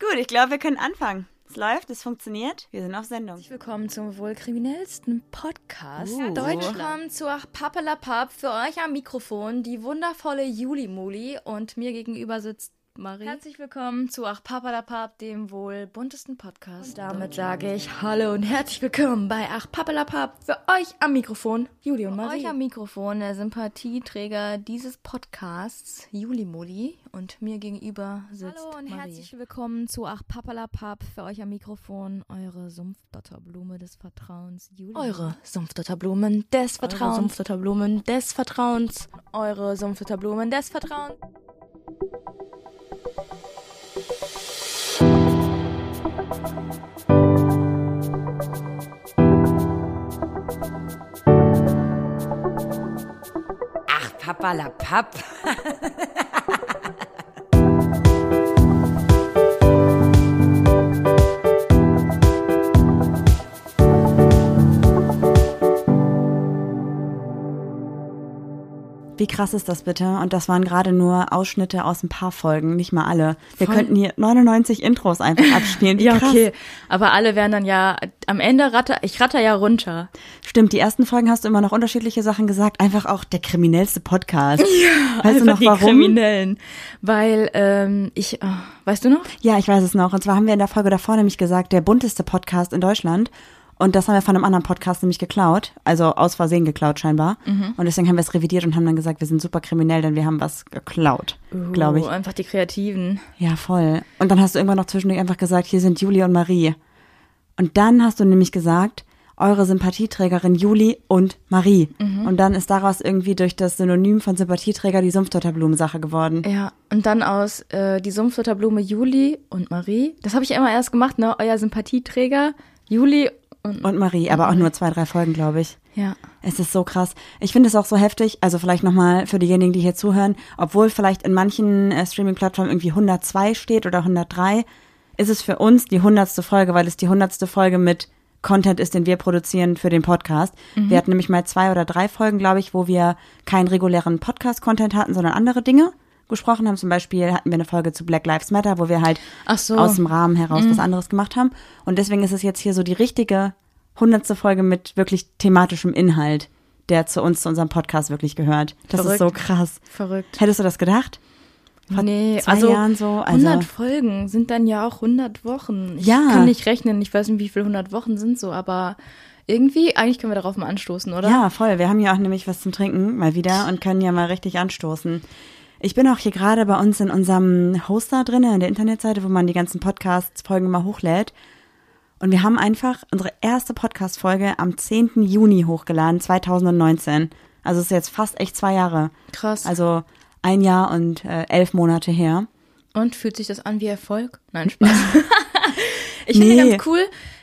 Gut, ich glaube, wir können anfangen. Es läuft, es funktioniert, wir sind auf Sendung. Herzlich willkommen zum wohl kriminellsten Podcast Uh. Deutschland. Willkommen zu Ach Pappelapapp. Für euch am Mikrofon die wundervolle Juli Muli und mir gegenüber sitzt Marie. Herzlich willkommen zu Ach Pappelapapp, dem wohl buntesten Podcast. Damit sage ich Hallo und herzlich willkommen bei Ach Pappelapapp. Für euch am Mikrofon Juli und Marie. Für euch am Mikrofon der Sympathieträger dieses Podcasts Juli Muli und mir gegenüber sitzt Hallo und Marie. herzlich willkommen zu Ach Pappalapapp. Für euch am Mikrofon eure Sumpfdotterblume des Vertrauens, Juli. Eure Sumpfdotterblumen des Eure Vertrauens. Sumpfdotterblumen des Vertrauens. Eure Sumpfdotterblumen des Vertrauens. Ach, Papa la Papp. Wie krass ist das bitte? Und das waren gerade nur Ausschnitte aus ein paar Folgen, nicht mal alle. Wir Voll. könnten hier 99 Intros einfach abspielen. Wie Ja, krass. okay. Aber alle werden dann ja, am Ende ratter, ich ratter ja runter. Stimmt, die ersten Folgen hast du immer noch unterschiedliche Sachen gesagt. Einfach auch der kriminellste Podcast. Ja, weißt du noch die warum? Kriminellen. Weil, ähm, ich, oh, weißt du noch? Ja, ich weiß es noch. Und zwar haben wir in der Folge davor nämlich gesagt, der bunteste Podcast in Deutschland. Und das haben wir von einem anderen Podcast nämlich geklaut. Also aus Versehen geklaut scheinbar. Mhm. Und deswegen haben wir es revidiert und haben dann gesagt, wir sind super kriminell, denn wir haben was geklaut, glaube ich. Einfach die Kreativen. Ja, voll. Und dann hast du irgendwann noch zwischendurch einfach gesagt, hier sind Juli und Marie. Und dann hast du nämlich gesagt, eure Sympathieträgerin Juli und Marie. Mhm. Und dann ist daraus irgendwie durch das Synonym von Sympathieträger die Sumpfdotterblumen-Sache geworden. Ja, und dann aus äh, die Sumpfdotterblume Juli und Marie. Das habe ich immer erst gemacht, ne? Euer Sympathieträger Juli und, Und Marie, aber auch nur zwei, drei Folgen, glaube ich. ja. Es ist so krass. Ich finde es auch so heftig, also vielleicht nochmal für diejenigen, die hier zuhören, obwohl vielleicht in manchen äh, Streaming-Plattformen irgendwie 102 steht oder 103, ist es für uns die hundertste Folge, weil es die hundertste Folge mit Content ist, den wir produzieren für den Podcast. Wir hatten nämlich mal zwei oder drei Folgen, glaube ich, wo wir keinen regulären Podcast-Content hatten, sondern andere Dinge gesprochen haben. Zum Beispiel hatten wir eine Folge zu Black Lives Matter, wo wir halt so. aus dem Rahmen heraus was anderes gemacht haben. Und deswegen ist es jetzt hier so die richtige hundertste Folge mit wirklich thematischem Inhalt, der zu uns, zu unserem Podcast wirklich gehört. Das ist Verrückt. so krass. Verrückt. Hättest du das gedacht? Vor nee, also Jahren so, also- 100 Folgen sind dann ja auch 100 Wochen. Ich Ja. kann nicht rechnen, ich weiß nicht, wie viele 100 Wochen sind so, aber irgendwie, eigentlich können wir darauf mal anstoßen, oder? Ja, voll. Wir haben ja auch nämlich was zum Trinken mal wieder und können ja mal richtig anstoßen. Ich bin auch hier gerade bei uns in unserem Hoster drin, in der Internetseite, wo man die ganzen Podcast-Folgen mal hochlädt. Und wir haben einfach unsere erste Podcast-Folge am 10. Juni hochgeladen, 2019. Also es ist jetzt fast echt zwei Jahre. Krass. Also ein Jahr und äh, elf Monate her. Und fühlt sich das an wie Erfolg? Nein, Spaß. ich finde Nee. ganz cool.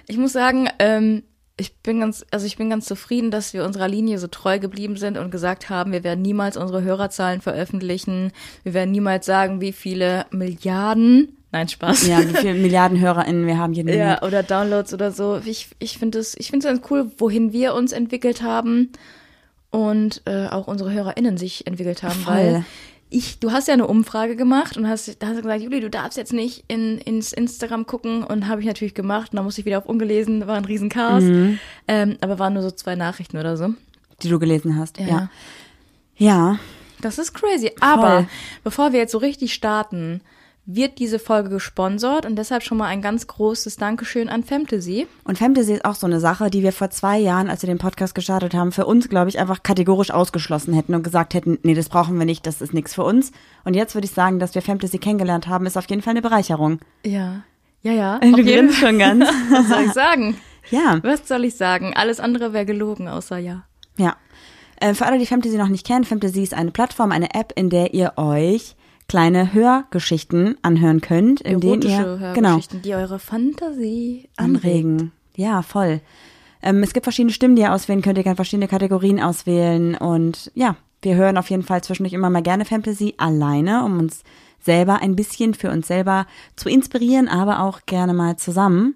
Ich muss sagen, ähm, ich bin ganz, also ich bin ganz zufrieden, dass wir unserer Linie so treu geblieben sind und gesagt haben, wir werden niemals unsere Hörerzahlen veröffentlichen. Wir werden niemals sagen, wie viele Milliarden, nein, Spaß. Ja, wie viele Milliarden HörerInnen wir haben jeden Ja, Monat. oder Downloads oder so. Ich, ich finde es ich finde es ganz cool, wohin wir uns entwickelt haben und äh, auch unsere HörerInnen sich entwickelt haben, Voll. weil ich, du hast ja eine Umfrage gemacht und hast, da hast du gesagt, Juli, du darfst jetzt nicht in, ins Instagram gucken und habe ich natürlich gemacht und dann musste ich wieder auf ungelesen, war ein Riesenchaos, Mhm. ähm, aber waren nur so zwei Nachrichten oder so. Die du gelesen hast. Ja. Ja. Ja. Das ist crazy. Aber Voll. bevor wir jetzt so richtig starten, wird diese Folge gesponsert und deshalb schon mal ein ganz großes Dankeschön an Fantasy. Und Fantasy ist auch so eine Sache, die wir vor zwei Jahren, als wir den Podcast gestartet haben, für uns, glaube ich, einfach kategorisch ausgeschlossen hätten und gesagt hätten, nee, das brauchen wir nicht, das ist nichts für uns. Und jetzt würde ich sagen, dass wir Fantasy kennengelernt haben, ist auf jeden Fall eine Bereicherung. Ja. Ja, ja. Du grinst schon ganz. Was soll ich sagen? Ja, Was soll ich sagen? Alles andere wäre gelogen, außer ja. ja. Äh, für alle, die Fantasy noch nicht kennen, Fantasy ist eine Plattform, eine App, in der ihr euch kleine Hörgeschichten anhören könnt, in denen ihr genau die eure Fantasie anregen. anregen. Ja, voll. Ähm, es gibt verschiedene Stimmen, die ihr auswählen könnt. Ihr könnt verschiedene Kategorien auswählen. Und ja, wir hören auf jeden Fall zwischendurch immer mal gerne Fantasy alleine, um uns selber ein bisschen für uns selber zu inspirieren, aber auch gerne mal zusammen.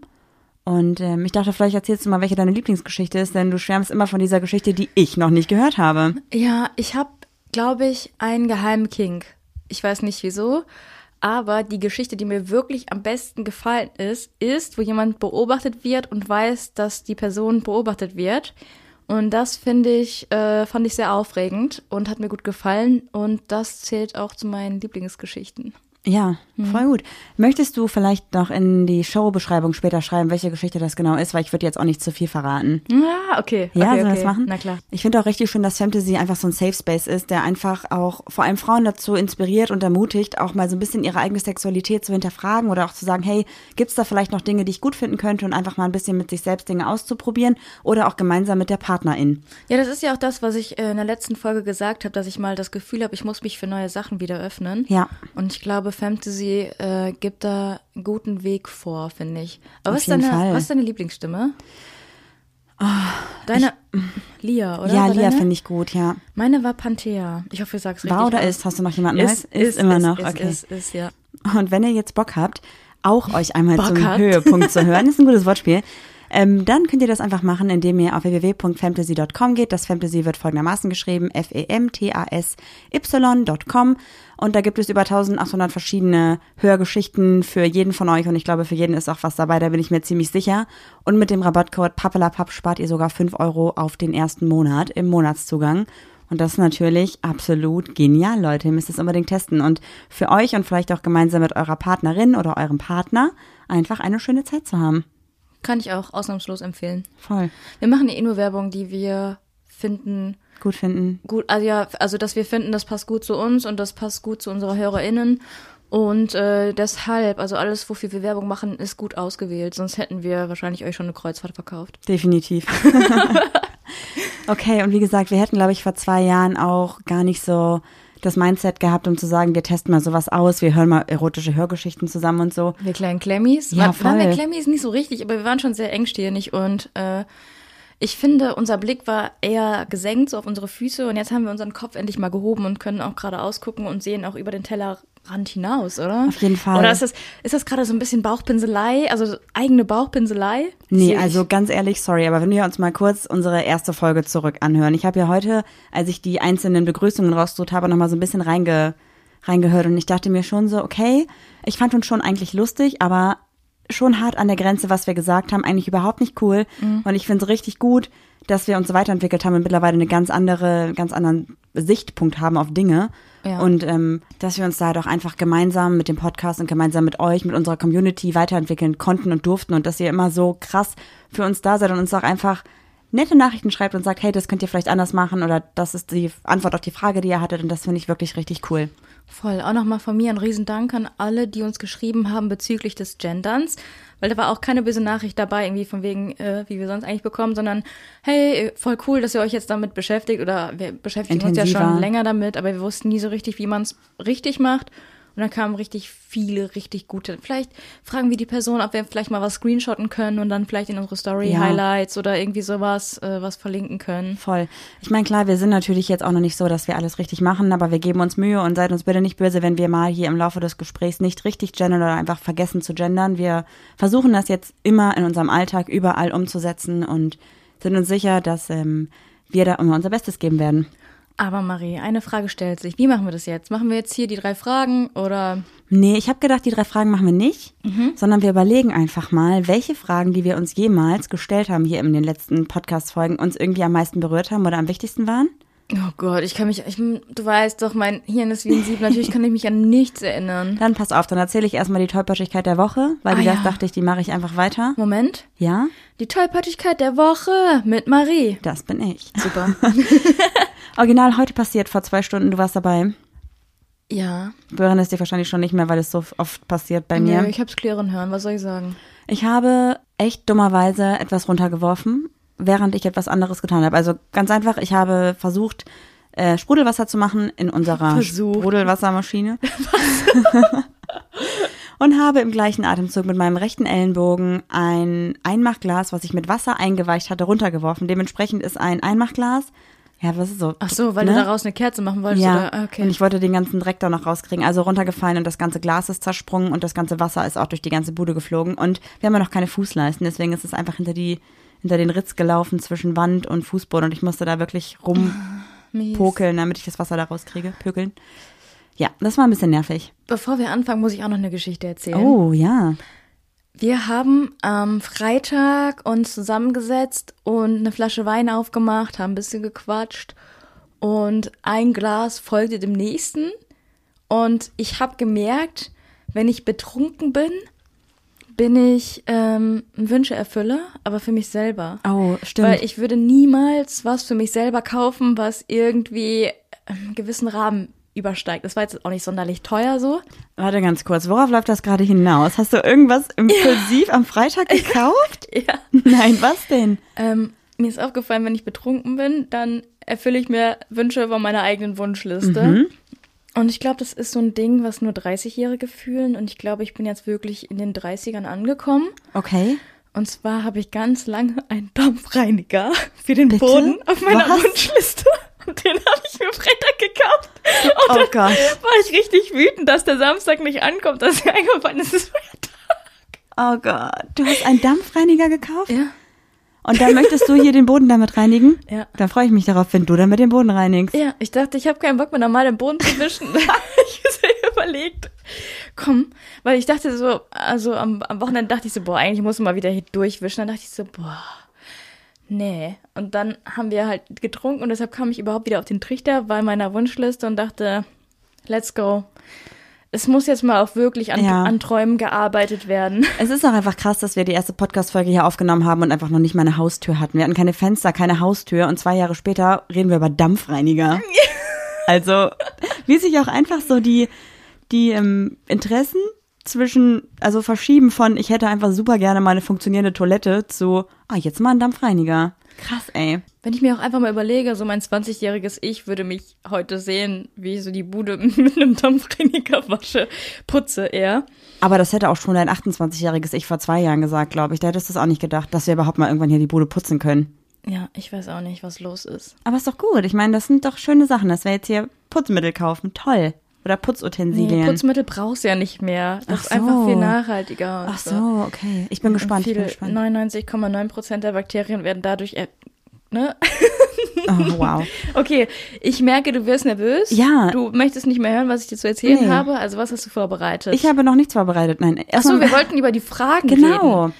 Und ähm, ich dachte, vielleicht erzählst du mal, welche deine Lieblingsgeschichte ist, denn du schwärmst immer von dieser Geschichte, die ich noch nicht gehört habe. Ja, ich habe, glaube ich, einen geheimen Kink. Ich weiß nicht wieso, Aber die Geschichte, die mir wirklich am besten gefallen ist, ist, wo jemand beobachtet wird und weiß, dass die Person beobachtet wird. Und das finde ich, äh, fand ich sehr aufregend und hat mir gut gefallen. Und das zählt auch zu meinen Lieblingsgeschichten. Ja, hm. voll gut. Möchtest du vielleicht noch in die Showbeschreibung später schreiben, welche Geschichte das genau ist, weil ich würde jetzt auch nicht zu viel verraten. Ja, okay. Ja, okay, soll okay. das machen? Na klar. Ich finde auch richtig schön, dass Fantasy einfach so ein Safe Space ist, der einfach auch vor allem Frauen dazu inspiriert und ermutigt, auch mal so ein bisschen ihre eigene Sexualität zu hinterfragen oder auch zu sagen, hey, gibt's da vielleicht noch Dinge, die ich gut finden könnte und einfach mal ein bisschen mit sich selbst Dinge auszuprobieren oder auch gemeinsam mit der Partnerin. Ja, das ist ja auch das, was ich äh, in der letzten Folge gesagt habe, dass ich mal das Gefühl habe, ich muss mich für neue Sachen wieder öffnen. Ja. Und ich glaube, Fantasy äh, gibt da einen guten Weg vor, finde ich. Aber was ist, deine, was ist deine Lieblingsstimme? deine Lia, oder? ja, War Lia finde ich gut, ja. Meine war Panthea. Ich hoffe, du sagst richtig. War oder ist? Hast du noch jemanden? Ist, Ist, ist immer noch, ist, okay. Ist, ist, ist, ja. Und wenn ihr jetzt Bock habt, auch euch einmal Bock zum habt. Höhepunkt zu hören, ist ein gutes Wortspiel, ähm, dann könnt ihr das einfach machen, indem ihr auf www.fantasy.com geht. Das Fantasy wird folgendermaßen geschrieben, F-E-M-T-A-S-Y.com. Und da gibt es über 1800 verschiedene Hörgeschichten für jeden von euch. Und ich glaube, für jeden ist auch was dabei, da bin ich mir ziemlich sicher. Und mit dem Rabattcode PAPPELAPAP spart ihr sogar 5 Euro auf den ersten Monat im Monatszugang. Und das ist natürlich absolut genial, Leute. Ihr müsst es unbedingt testen. Und für euch und vielleicht auch gemeinsam mit eurer Partnerin oder eurem Partner einfach eine schöne Zeit zu haben. Kann ich auch ausnahmslos empfehlen. Voll. Wir machen eh nur Werbung, die wir finden Gut finden. gut, also ja, also dass wir finden, das passt gut zu uns und das passt gut zu unserer HörerInnen. Und äh, deshalb, also alles, wofür wir Werbung machen, ist gut ausgewählt. Sonst hätten wir wahrscheinlich euch schon eine Kreuzfahrt verkauft. Definitiv. okay, und wie gesagt, wir hätten, glaube ich, vor zwei Jahren auch gar nicht so das Mindset gehabt, um zu sagen, wir testen mal sowas aus, wir hören mal erotische Hörgeschichten zusammen und so. Wir kleinen Klemmis. Ja, War- Waren wir voll. Klemmis nicht so richtig, aber wir waren schon sehr engstirnig und äh, ich finde, unser Blick war eher gesenkt so auf unsere Füße und jetzt haben wir unseren Kopf endlich mal gehoben und können auch gerade ausgucken und sehen auch über den Tellerrand hinaus, oder? Auf jeden Fall. Oder ist das, ist das gerade so ein bisschen Bauchpinselei, also eigene Bauchpinselei? Nee, also ganz ehrlich, sorry, aber wenn wir uns mal kurz unsere erste Folge zurück anhören. Ich habe ja heute, als ich die einzelnen Begrüßungen rausgesucht habe, noch mal so ein bisschen reinge, reingehört und ich dachte mir schon so, okay, ich fand uns schon eigentlich lustig, aber schon hart an der Grenze, was wir gesagt haben, eigentlich überhaupt nicht cool. Mhm. Und ich finde es richtig gut, dass wir uns weiterentwickelt haben und mittlerweile eine ganz andere, ganz anderen Sichtpunkt haben auf Dinge. Ja. Und ähm, dass wir uns da doch einfach gemeinsam mit dem Podcast und gemeinsam mit euch, mit unserer Community weiterentwickeln konnten und durften und dass ihr immer so krass für uns da seid und uns auch einfach nette Nachrichten schreibt und sagt, hey, das könnt ihr vielleicht anders machen oder das ist die Antwort auf die Frage, die ihr hattet und das finde ich wirklich richtig cool. Voll. Auch nochmal von mir ein Riesendank an alle, die uns geschrieben haben bezüglich des Genderns. Weil da war auch keine böse Nachricht dabei, irgendwie von wegen, äh, wie wir sonst eigentlich bekommen, sondern hey, voll cool, dass ihr euch jetzt damit beschäftigt oder wir beschäftigen uns ja Intensiver. schon länger damit, aber wir wussten nie so richtig, wie man es richtig macht. Und dann kamen richtig viele, richtig gute. Vielleicht fragen wir die Person, ob wir vielleicht mal was screenshotten können und dann vielleicht in unsere Story Ja. Highlights oder irgendwie sowas äh, was verlinken können. Voll. Ich meine, klar, wir sind natürlich jetzt auch noch nicht so, dass wir alles richtig machen, aber wir geben uns Mühe und seid uns bitte nicht böse, wenn wir mal hier im Laufe des Gesprächs nicht richtig gendern oder einfach vergessen zu gendern. Wir versuchen das jetzt immer in unserem Alltag überall umzusetzen und sind uns sicher, dass ähm, wir da immer unser Bestes geben werden. Aber Marie, eine Frage stellt sich. Wie machen wir das jetzt? Machen wir jetzt hier die drei Fragen oder Nee, ich habe gedacht, die drei Fragen machen wir nicht, sondern wir überlegen einfach mal, welche Fragen, die wir uns jemals gestellt haben hier in den letzten Podcast-Folgen, uns irgendwie am meisten berührt haben oder am wichtigsten waren. Oh Gott, ich kann mich, ich, du weißt doch, mein Hirn ist wie ein Sieb, natürlich kann ich mich an nichts erinnern. Dann pass auf, dann erzähle ich erstmal die Tollpatschigkeit der Woche, weil die Ah, das ja. dachte ich, die mache ich einfach weiter. Moment. Ja, Die Tollpatschigkeit der Woche mit Marie. das bin ich. Super. Original heute passiert vor zwei Stunden, du warst dabei. ja. Du erinnerst dich wahrscheinlich schon nicht mehr, weil es so oft passiert bei mir. Nö, ich hab's klären hören, was soll ich sagen? Ich habe echt dummerweise etwas runtergeworfen, während ich etwas anderes getan habe. Also ganz einfach, ich habe versucht, äh, Sprudelwasser zu machen in unserer Versucht. Sprudelwassermaschine. Und habe im gleichen Atemzug mit meinem rechten Ellenbogen ein Einmachglas, was ich mit Wasser eingeweicht hatte, runtergeworfen. Dementsprechend ist ein Einmachglas, ja, was ist so? Ach so, weil Ne? du daraus eine Kerze machen wolltest, Ja, oder? Ah, Okay. und ich wollte den ganzen Dreck da noch rauskriegen. Also runtergefallen und das ganze Glas ist zersprungen und das ganze Wasser ist auch durch die ganze Bude geflogen. Und wir haben ja noch keine Fußleisten, deswegen ist es einfach hinter die hinter den Ritz gelaufen zwischen Wand und Fußboden und ich musste da wirklich rumpokeln, damit ich das Wasser da rauskriege, pökeln. Ja, das war ein bisschen nervig. Bevor wir anfangen, muss ich auch noch eine Geschichte erzählen. Oh, ja. Wir haben am Freitag uns zusammengesetzt und eine Flasche Wein aufgemacht, haben ein bisschen gequatscht und ein Glas folgte dem nächsten. Und ich habe gemerkt, wenn ich betrunken bin, bin ich ähm, Wünsche erfülle, aber für mich selber. Oh, stimmt. Weil ich würde niemals was für mich selber kaufen, was irgendwie einen gewissen Rahmen übersteigt. Das war jetzt auch nicht sonderlich teuer so. Warte ganz kurz, worauf läuft das gerade hinaus? Hast du irgendwas impulsiv ja. am Freitag gekauft? ja. Nein, was denn? Ähm, mir ist aufgefallen, wenn ich betrunken bin, dann erfülle ich mir Wünsche von meiner eigenen Wunschliste. Mhm. Und ich glaube, das ist so ein Ding, was nur 30-Jährige fühlen. Und ich glaube, ich bin jetzt wirklich in den 30ern angekommen. Okay. Und zwar habe ich ganz lange einen Dampfreiniger für den Bitte? Boden auf meiner was? Wunschliste. Und den habe ich mir Freitag gekauft. Und oh Gott. war ich richtig wütend, dass der Samstag nicht ankommt, dass er eingefallen ist, es ist Feiertag. Oh Gott. Du hast einen Dampfreiniger gekauft? Ja. Und dann möchtest du hier den Boden damit reinigen? Ja. Dann freue ich mich darauf, wenn du damit den Boden reinigst. Ja, ich dachte, ich habe keinen Bock mehr normal den Boden zu wischen. ich habe überlegt, komm, weil ich dachte so, also am, am Wochenende dachte ich so, boah, eigentlich muss man mal wieder hier durchwischen. Dann dachte ich so, boah, nee. Und dann haben wir halt getrunken und deshalb kam ich überhaupt wieder auf den Trichter bei meiner Wunschliste und dachte, let's go es muss jetzt mal auch wirklich an, ja. an, Träumen gearbeitet werden. Es ist auch einfach krass, dass wir die erste Podcast-Folge hier aufgenommen haben und einfach noch nicht mal eine Haustür hatten. Wir hatten keine Fenster, keine Haustür und zwei Jahre später reden wir über Dampfreiniger. also, wie sich auch einfach so die, die ähm, Interessen zwischen, also verschieben von, ich hätte einfach super gerne mal eine funktionierende Toilette zu, ah, jetzt mal ein Dampfreiniger. Krass, ey. Wenn ich mir auch einfach mal überlege, so mein 20-jähriges Ich würde mich heute sehen, wie ich so die Bude mit einem Dampfreiniger wasche, putze eher. Aber das hätte auch schon dein 28-jähriges Ich vor zwei Jahren gesagt, glaube ich. Da hättest du es auch nicht gedacht, dass wir überhaupt mal irgendwann hier die Bude putzen können. Ja, ich weiß auch nicht, was los ist. Aber ist doch gut. Ich meine, das sind doch schöne Sachen, dass wir jetzt hier Putzmittel kaufen. Toll. Oder Putzutensilien. Nee, Putzmittel brauchst du ja nicht mehr. Das Ach ist einfach viel nachhaltiger. Ach so, okay. Ich bin gespannt. 99,9 Prozent der Bakterien werden dadurch ne? Oh, wow. okay, ich merke, du wirst nervös. Ja. Du möchtest nicht mehr hören, was ich dir zu erzählen nee. habe. Also was hast du vorbereitet? Ich habe noch nichts vorbereitet, nein. Ach so, wir wollten über die Fragen genau. reden.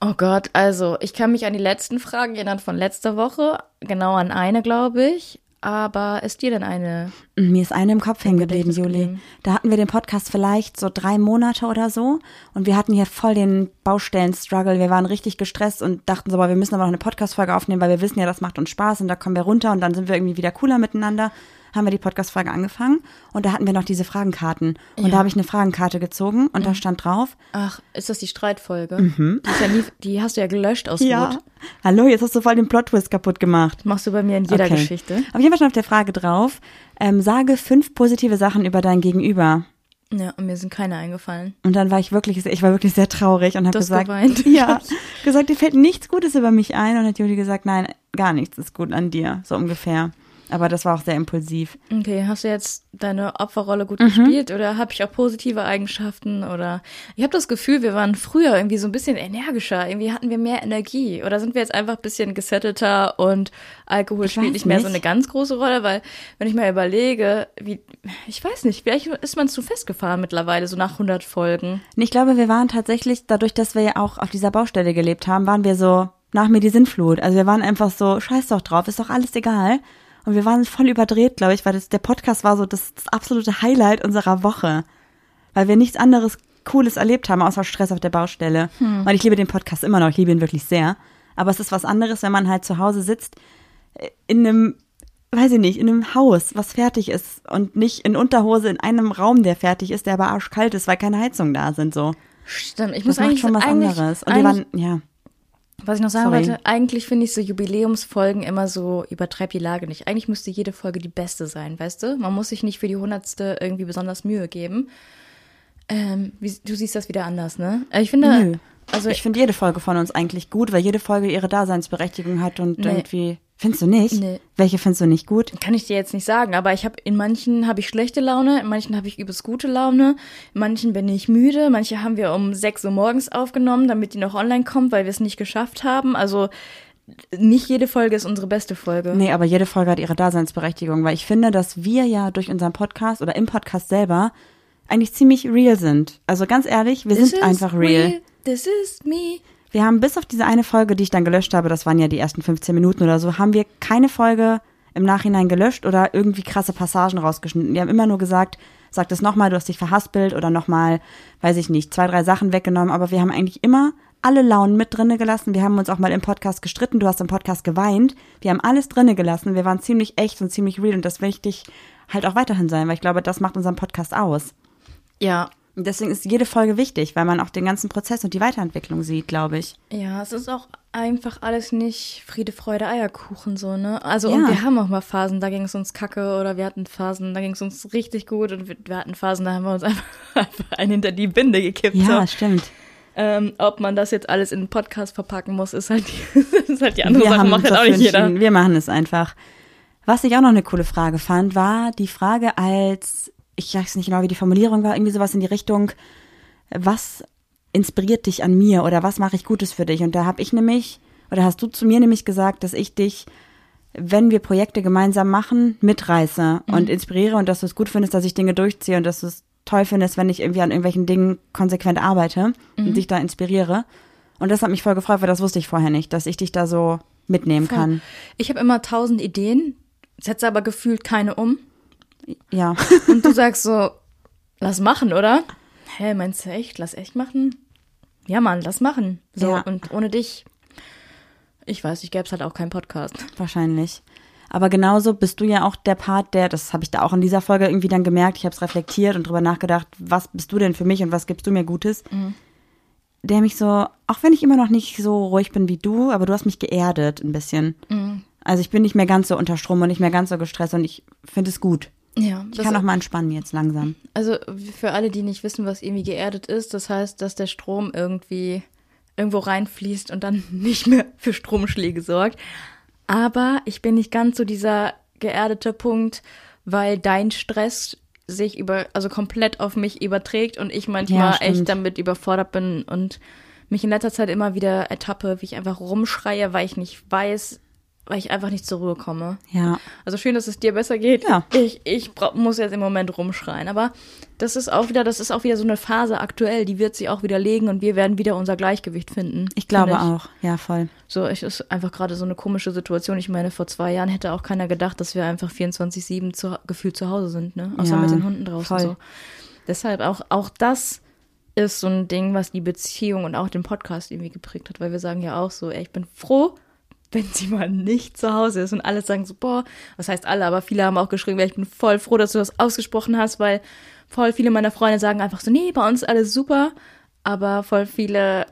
Oh Gott, also ich kann mich an die letzten Fragen erinnern von letzter Woche. Genau an eine, glaube ich. Aber ist dir denn eine? Mir ist eine im Kopf hängen geblieben, Juli. Da hatten wir den Podcast vielleicht so drei Monate oder so und wir hatten hier voll den Baustellen-Struggle. Wir waren richtig gestresst und dachten so, aber wir müssen aber noch eine Podcast-Folge aufnehmen, weil wir wissen ja, das macht uns Spaß und da kommen wir runter und dann sind wir irgendwie wieder cooler miteinander haben wir die Podcast-Folge angefangen und da hatten wir noch diese Fragenkarten. Und ja. da habe ich eine Fragenkarte gezogen und mhm. da stand drauf. Ach, ist das die Streitfolge? Mhm. Die, ja nie, die, hast du ja gelöscht aus ja. Wut. Hallo, jetzt hast du voll den Plot-Twist kaputt gemacht. Machst du bei mir in jeder okay. Geschichte. Aber ich habe schon auf der Frage drauf. Ähm, sage fünf positive Sachen über dein Gegenüber. Ja, und mir sind keine eingefallen. Und dann war ich wirklich, ich war wirklich sehr traurig und habe gesagt, geweint. ja, gesagt, dir fällt nichts Gutes über mich ein. Und hat Juli gesagt, nein, gar nichts ist gut an dir, so ungefähr. Aber das war auch sehr impulsiv. Okay, hast du jetzt deine Opferrolle gut mhm. gespielt oder habe ich auch positive Eigenschaften oder ich habe das Gefühl, wir waren früher irgendwie so ein bisschen energischer, irgendwie hatten wir mehr Energie oder sind wir jetzt einfach ein bisschen gesettelter und Alkohol ich spielt nicht mehr nicht. so eine ganz große Rolle, weil wenn ich mal überlege, wie ich weiß nicht, vielleicht ist man zu festgefahren mittlerweile so nach 100 Folgen. Ich glaube, wir waren tatsächlich dadurch, dass wir ja auch auf dieser Baustelle gelebt haben, waren wir so nach mir die Sinnflut. Also wir waren einfach so scheiß doch drauf, ist doch alles egal. Und wir waren voll überdreht, glaube ich, weil das, der Podcast war so das, das absolute Highlight unserer Woche. Weil wir nichts anderes Cooles erlebt haben, außer Stress auf der Baustelle. Hm. Und ich liebe den Podcast immer noch, ich liebe ihn wirklich sehr. Aber es ist was anderes, wenn man halt zu Hause sitzt, äh, in einem, weiß ich nicht, in einem Haus, was fertig ist und nicht in Unterhose in einem Raum, der fertig ist, der aber arschkalt ist, weil keine Heizungen da sind, so. Stimmt, ich das muss eigentlich schon was anderes. Und wir waren, ja. Was ich noch sagen Sorry. wollte, eigentlich finde ich so Jubiläumsfolgen immer so, übertreib die Lage nicht. Eigentlich müsste jede Folge die beste sein, weißt du? Man muss sich nicht für die hundertste irgendwie besonders Mühe geben. Ähm, wie, du siehst das wieder anders, ne? Äh, ich finde, Nö. also ich finde jede Folge von uns eigentlich gut, weil jede Folge ihre Daseinsberechtigung hat und nee. irgendwie Findest du nicht? Nee. Welche findest du nicht gut? Kann ich dir jetzt nicht sagen, aber ich habe in manchen habe ich schlechte Laune, in manchen habe ich übelst gute Laune, in manchen bin ich müde, manche haben wir um 6 Uhr morgens aufgenommen, damit die noch online kommt, weil wir es nicht geschafft haben. Also nicht jede Folge ist unsere beste Folge. Nee, aber jede Folge hat ihre Daseinsberechtigung, weil ich finde, dass wir ja durch unseren Podcast oder im Podcast selber eigentlich ziemlich real sind. Also ganz ehrlich, wir This sind einfach real. This is me. Wir haben bis auf diese eine Folge, die ich dann gelöscht habe, das waren ja die ersten 15 Minuten oder so, haben wir keine Folge im Nachhinein gelöscht oder irgendwie krasse Passagen rausgeschnitten. Wir haben immer nur gesagt, sag das nochmal, du hast dich verhaspelt oder nochmal, weiß ich nicht, zwei, drei Sachen weggenommen, aber wir haben eigentlich immer alle Launen mit drinne gelassen. Wir haben uns auch mal im Podcast gestritten, du hast im Podcast geweint. Wir haben alles drinne gelassen. Wir waren ziemlich echt und ziemlich real und das will ich dich halt auch weiterhin sein, weil ich glaube, das macht unseren Podcast aus. Ja. Und deswegen ist jede Folge wichtig, weil man auch den ganzen Prozess und die Weiterentwicklung sieht, glaube ich. Ja, es ist auch einfach alles nicht Friede, Freude, Eierkuchen so, ne? Also Ja. und wir haben auch mal Phasen, da ging es uns kacke oder wir hatten Phasen, da ging es uns richtig gut und wir, wir hatten Phasen, da haben wir uns einfach, einfach einen hinter die Binde gekippt. Ja, so. stimmt. Ähm, ob man das jetzt alles in einen Podcast verpacken muss, ist halt die, ist halt die andere wir Sache, macht halt auch nicht jeder. Wir machen es einfach. Was ich auch noch eine coole Frage fand, war die Frage als, ich weiß nicht genau, wie die Formulierung war, irgendwie sowas in die Richtung, was inspiriert dich an mir oder was mache ich Gutes für dich? Und da habe ich nämlich, oder hast du zu mir nämlich gesagt, dass ich dich, wenn wir Projekte gemeinsam machen, mitreiße Mhm. und inspiriere und dass du es gut findest, dass ich Dinge durchziehe und dass du es toll findest, wenn ich irgendwie an irgendwelchen Dingen konsequent arbeite Mhm. und dich da inspiriere. Und das hat mich voll gefreut, weil das wusste ich vorher nicht, dass ich dich da so mitnehmen Voll. kann. Ich habe immer tausend Ideen, setze aber gefühlt keine um. Ja. Und du sagst so, lass machen, oder? Hä, meinst du echt? Lass echt machen? Ja, Mann, lass machen. So, Ja. und ohne dich, ich weiß nicht, gäbe es halt auch keinen Podcast. Wahrscheinlich. Aber genauso bist du ja auch der Part, der, das habe ich da auch in dieser Folge irgendwie dann gemerkt, ich habe es reflektiert und drüber nachgedacht, was bist du denn für mich und was gibst du mir Gutes? Der mich so, auch wenn ich immer noch nicht so ruhig bin wie du, aber du hast mich geerdet ein bisschen. Also ich bin nicht mehr ganz so unter Strom und nicht mehr ganz so gestresst und ich finde es gut. Ja, Ich kann auch mal entspannen jetzt langsam. Also für alle, die nicht wissen, was irgendwie geerdet ist, das heißt, dass der Strom irgendwie irgendwo reinfließt und dann nicht mehr für Stromschläge sorgt. Aber ich bin nicht ganz so dieser geerdete Punkt, weil dein Stress sich über, also komplett auf mich überträgt und ich manchmal Ja, echt damit überfordert bin und mich in letzter Zeit immer wieder ertappe, wie ich einfach rumschreie, weil ich nicht weiß, weil ich einfach nicht zur Ruhe komme. Ja. Also schön, dass es dir besser geht. Ja. Ich, ich muss jetzt im Moment rumschreien. Aber das ist auch wieder, das ist auch wieder so eine Phase aktuell, die wird sich auch wieder legen und wir werden wieder unser Gleichgewicht finden. Ich glaube finde auch. Ja, voll. So, es ist einfach gerade so eine komische Situation. Ich meine, vor zwei Jahren hätte auch keiner gedacht, dass wir einfach 24-7 zu, gefühlt zu Hause sind, ne? Außer Ja, mit den Hunden draußen voll. so. Deshalb auch, auch das ist so ein Ding, was die Beziehung und auch den Podcast irgendwie geprägt hat, weil wir sagen ja auch so, ey, ich bin froh, wenn sie mal nicht zu Hause ist und alle sagen so, boah, was heißt alle, aber viele haben auch geschrieben, ich bin voll froh, dass du das ausgesprochen hast, weil voll viele meiner Freunde sagen einfach so, nee, bei uns ist alles super, aber voll viele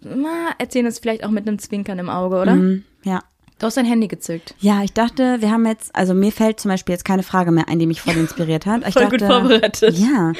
na, erzählen es vielleicht auch mit einem Zwinkern im Auge, oder? Mhm. Ja. Du hast dein Handy gezückt. Ja, ich dachte, wir haben jetzt, also mir fällt zum Beispiel jetzt keine Frage mehr ein, die mich voll inspiriert hat. Ich Voll dachte, gut vorbereitet. Ja.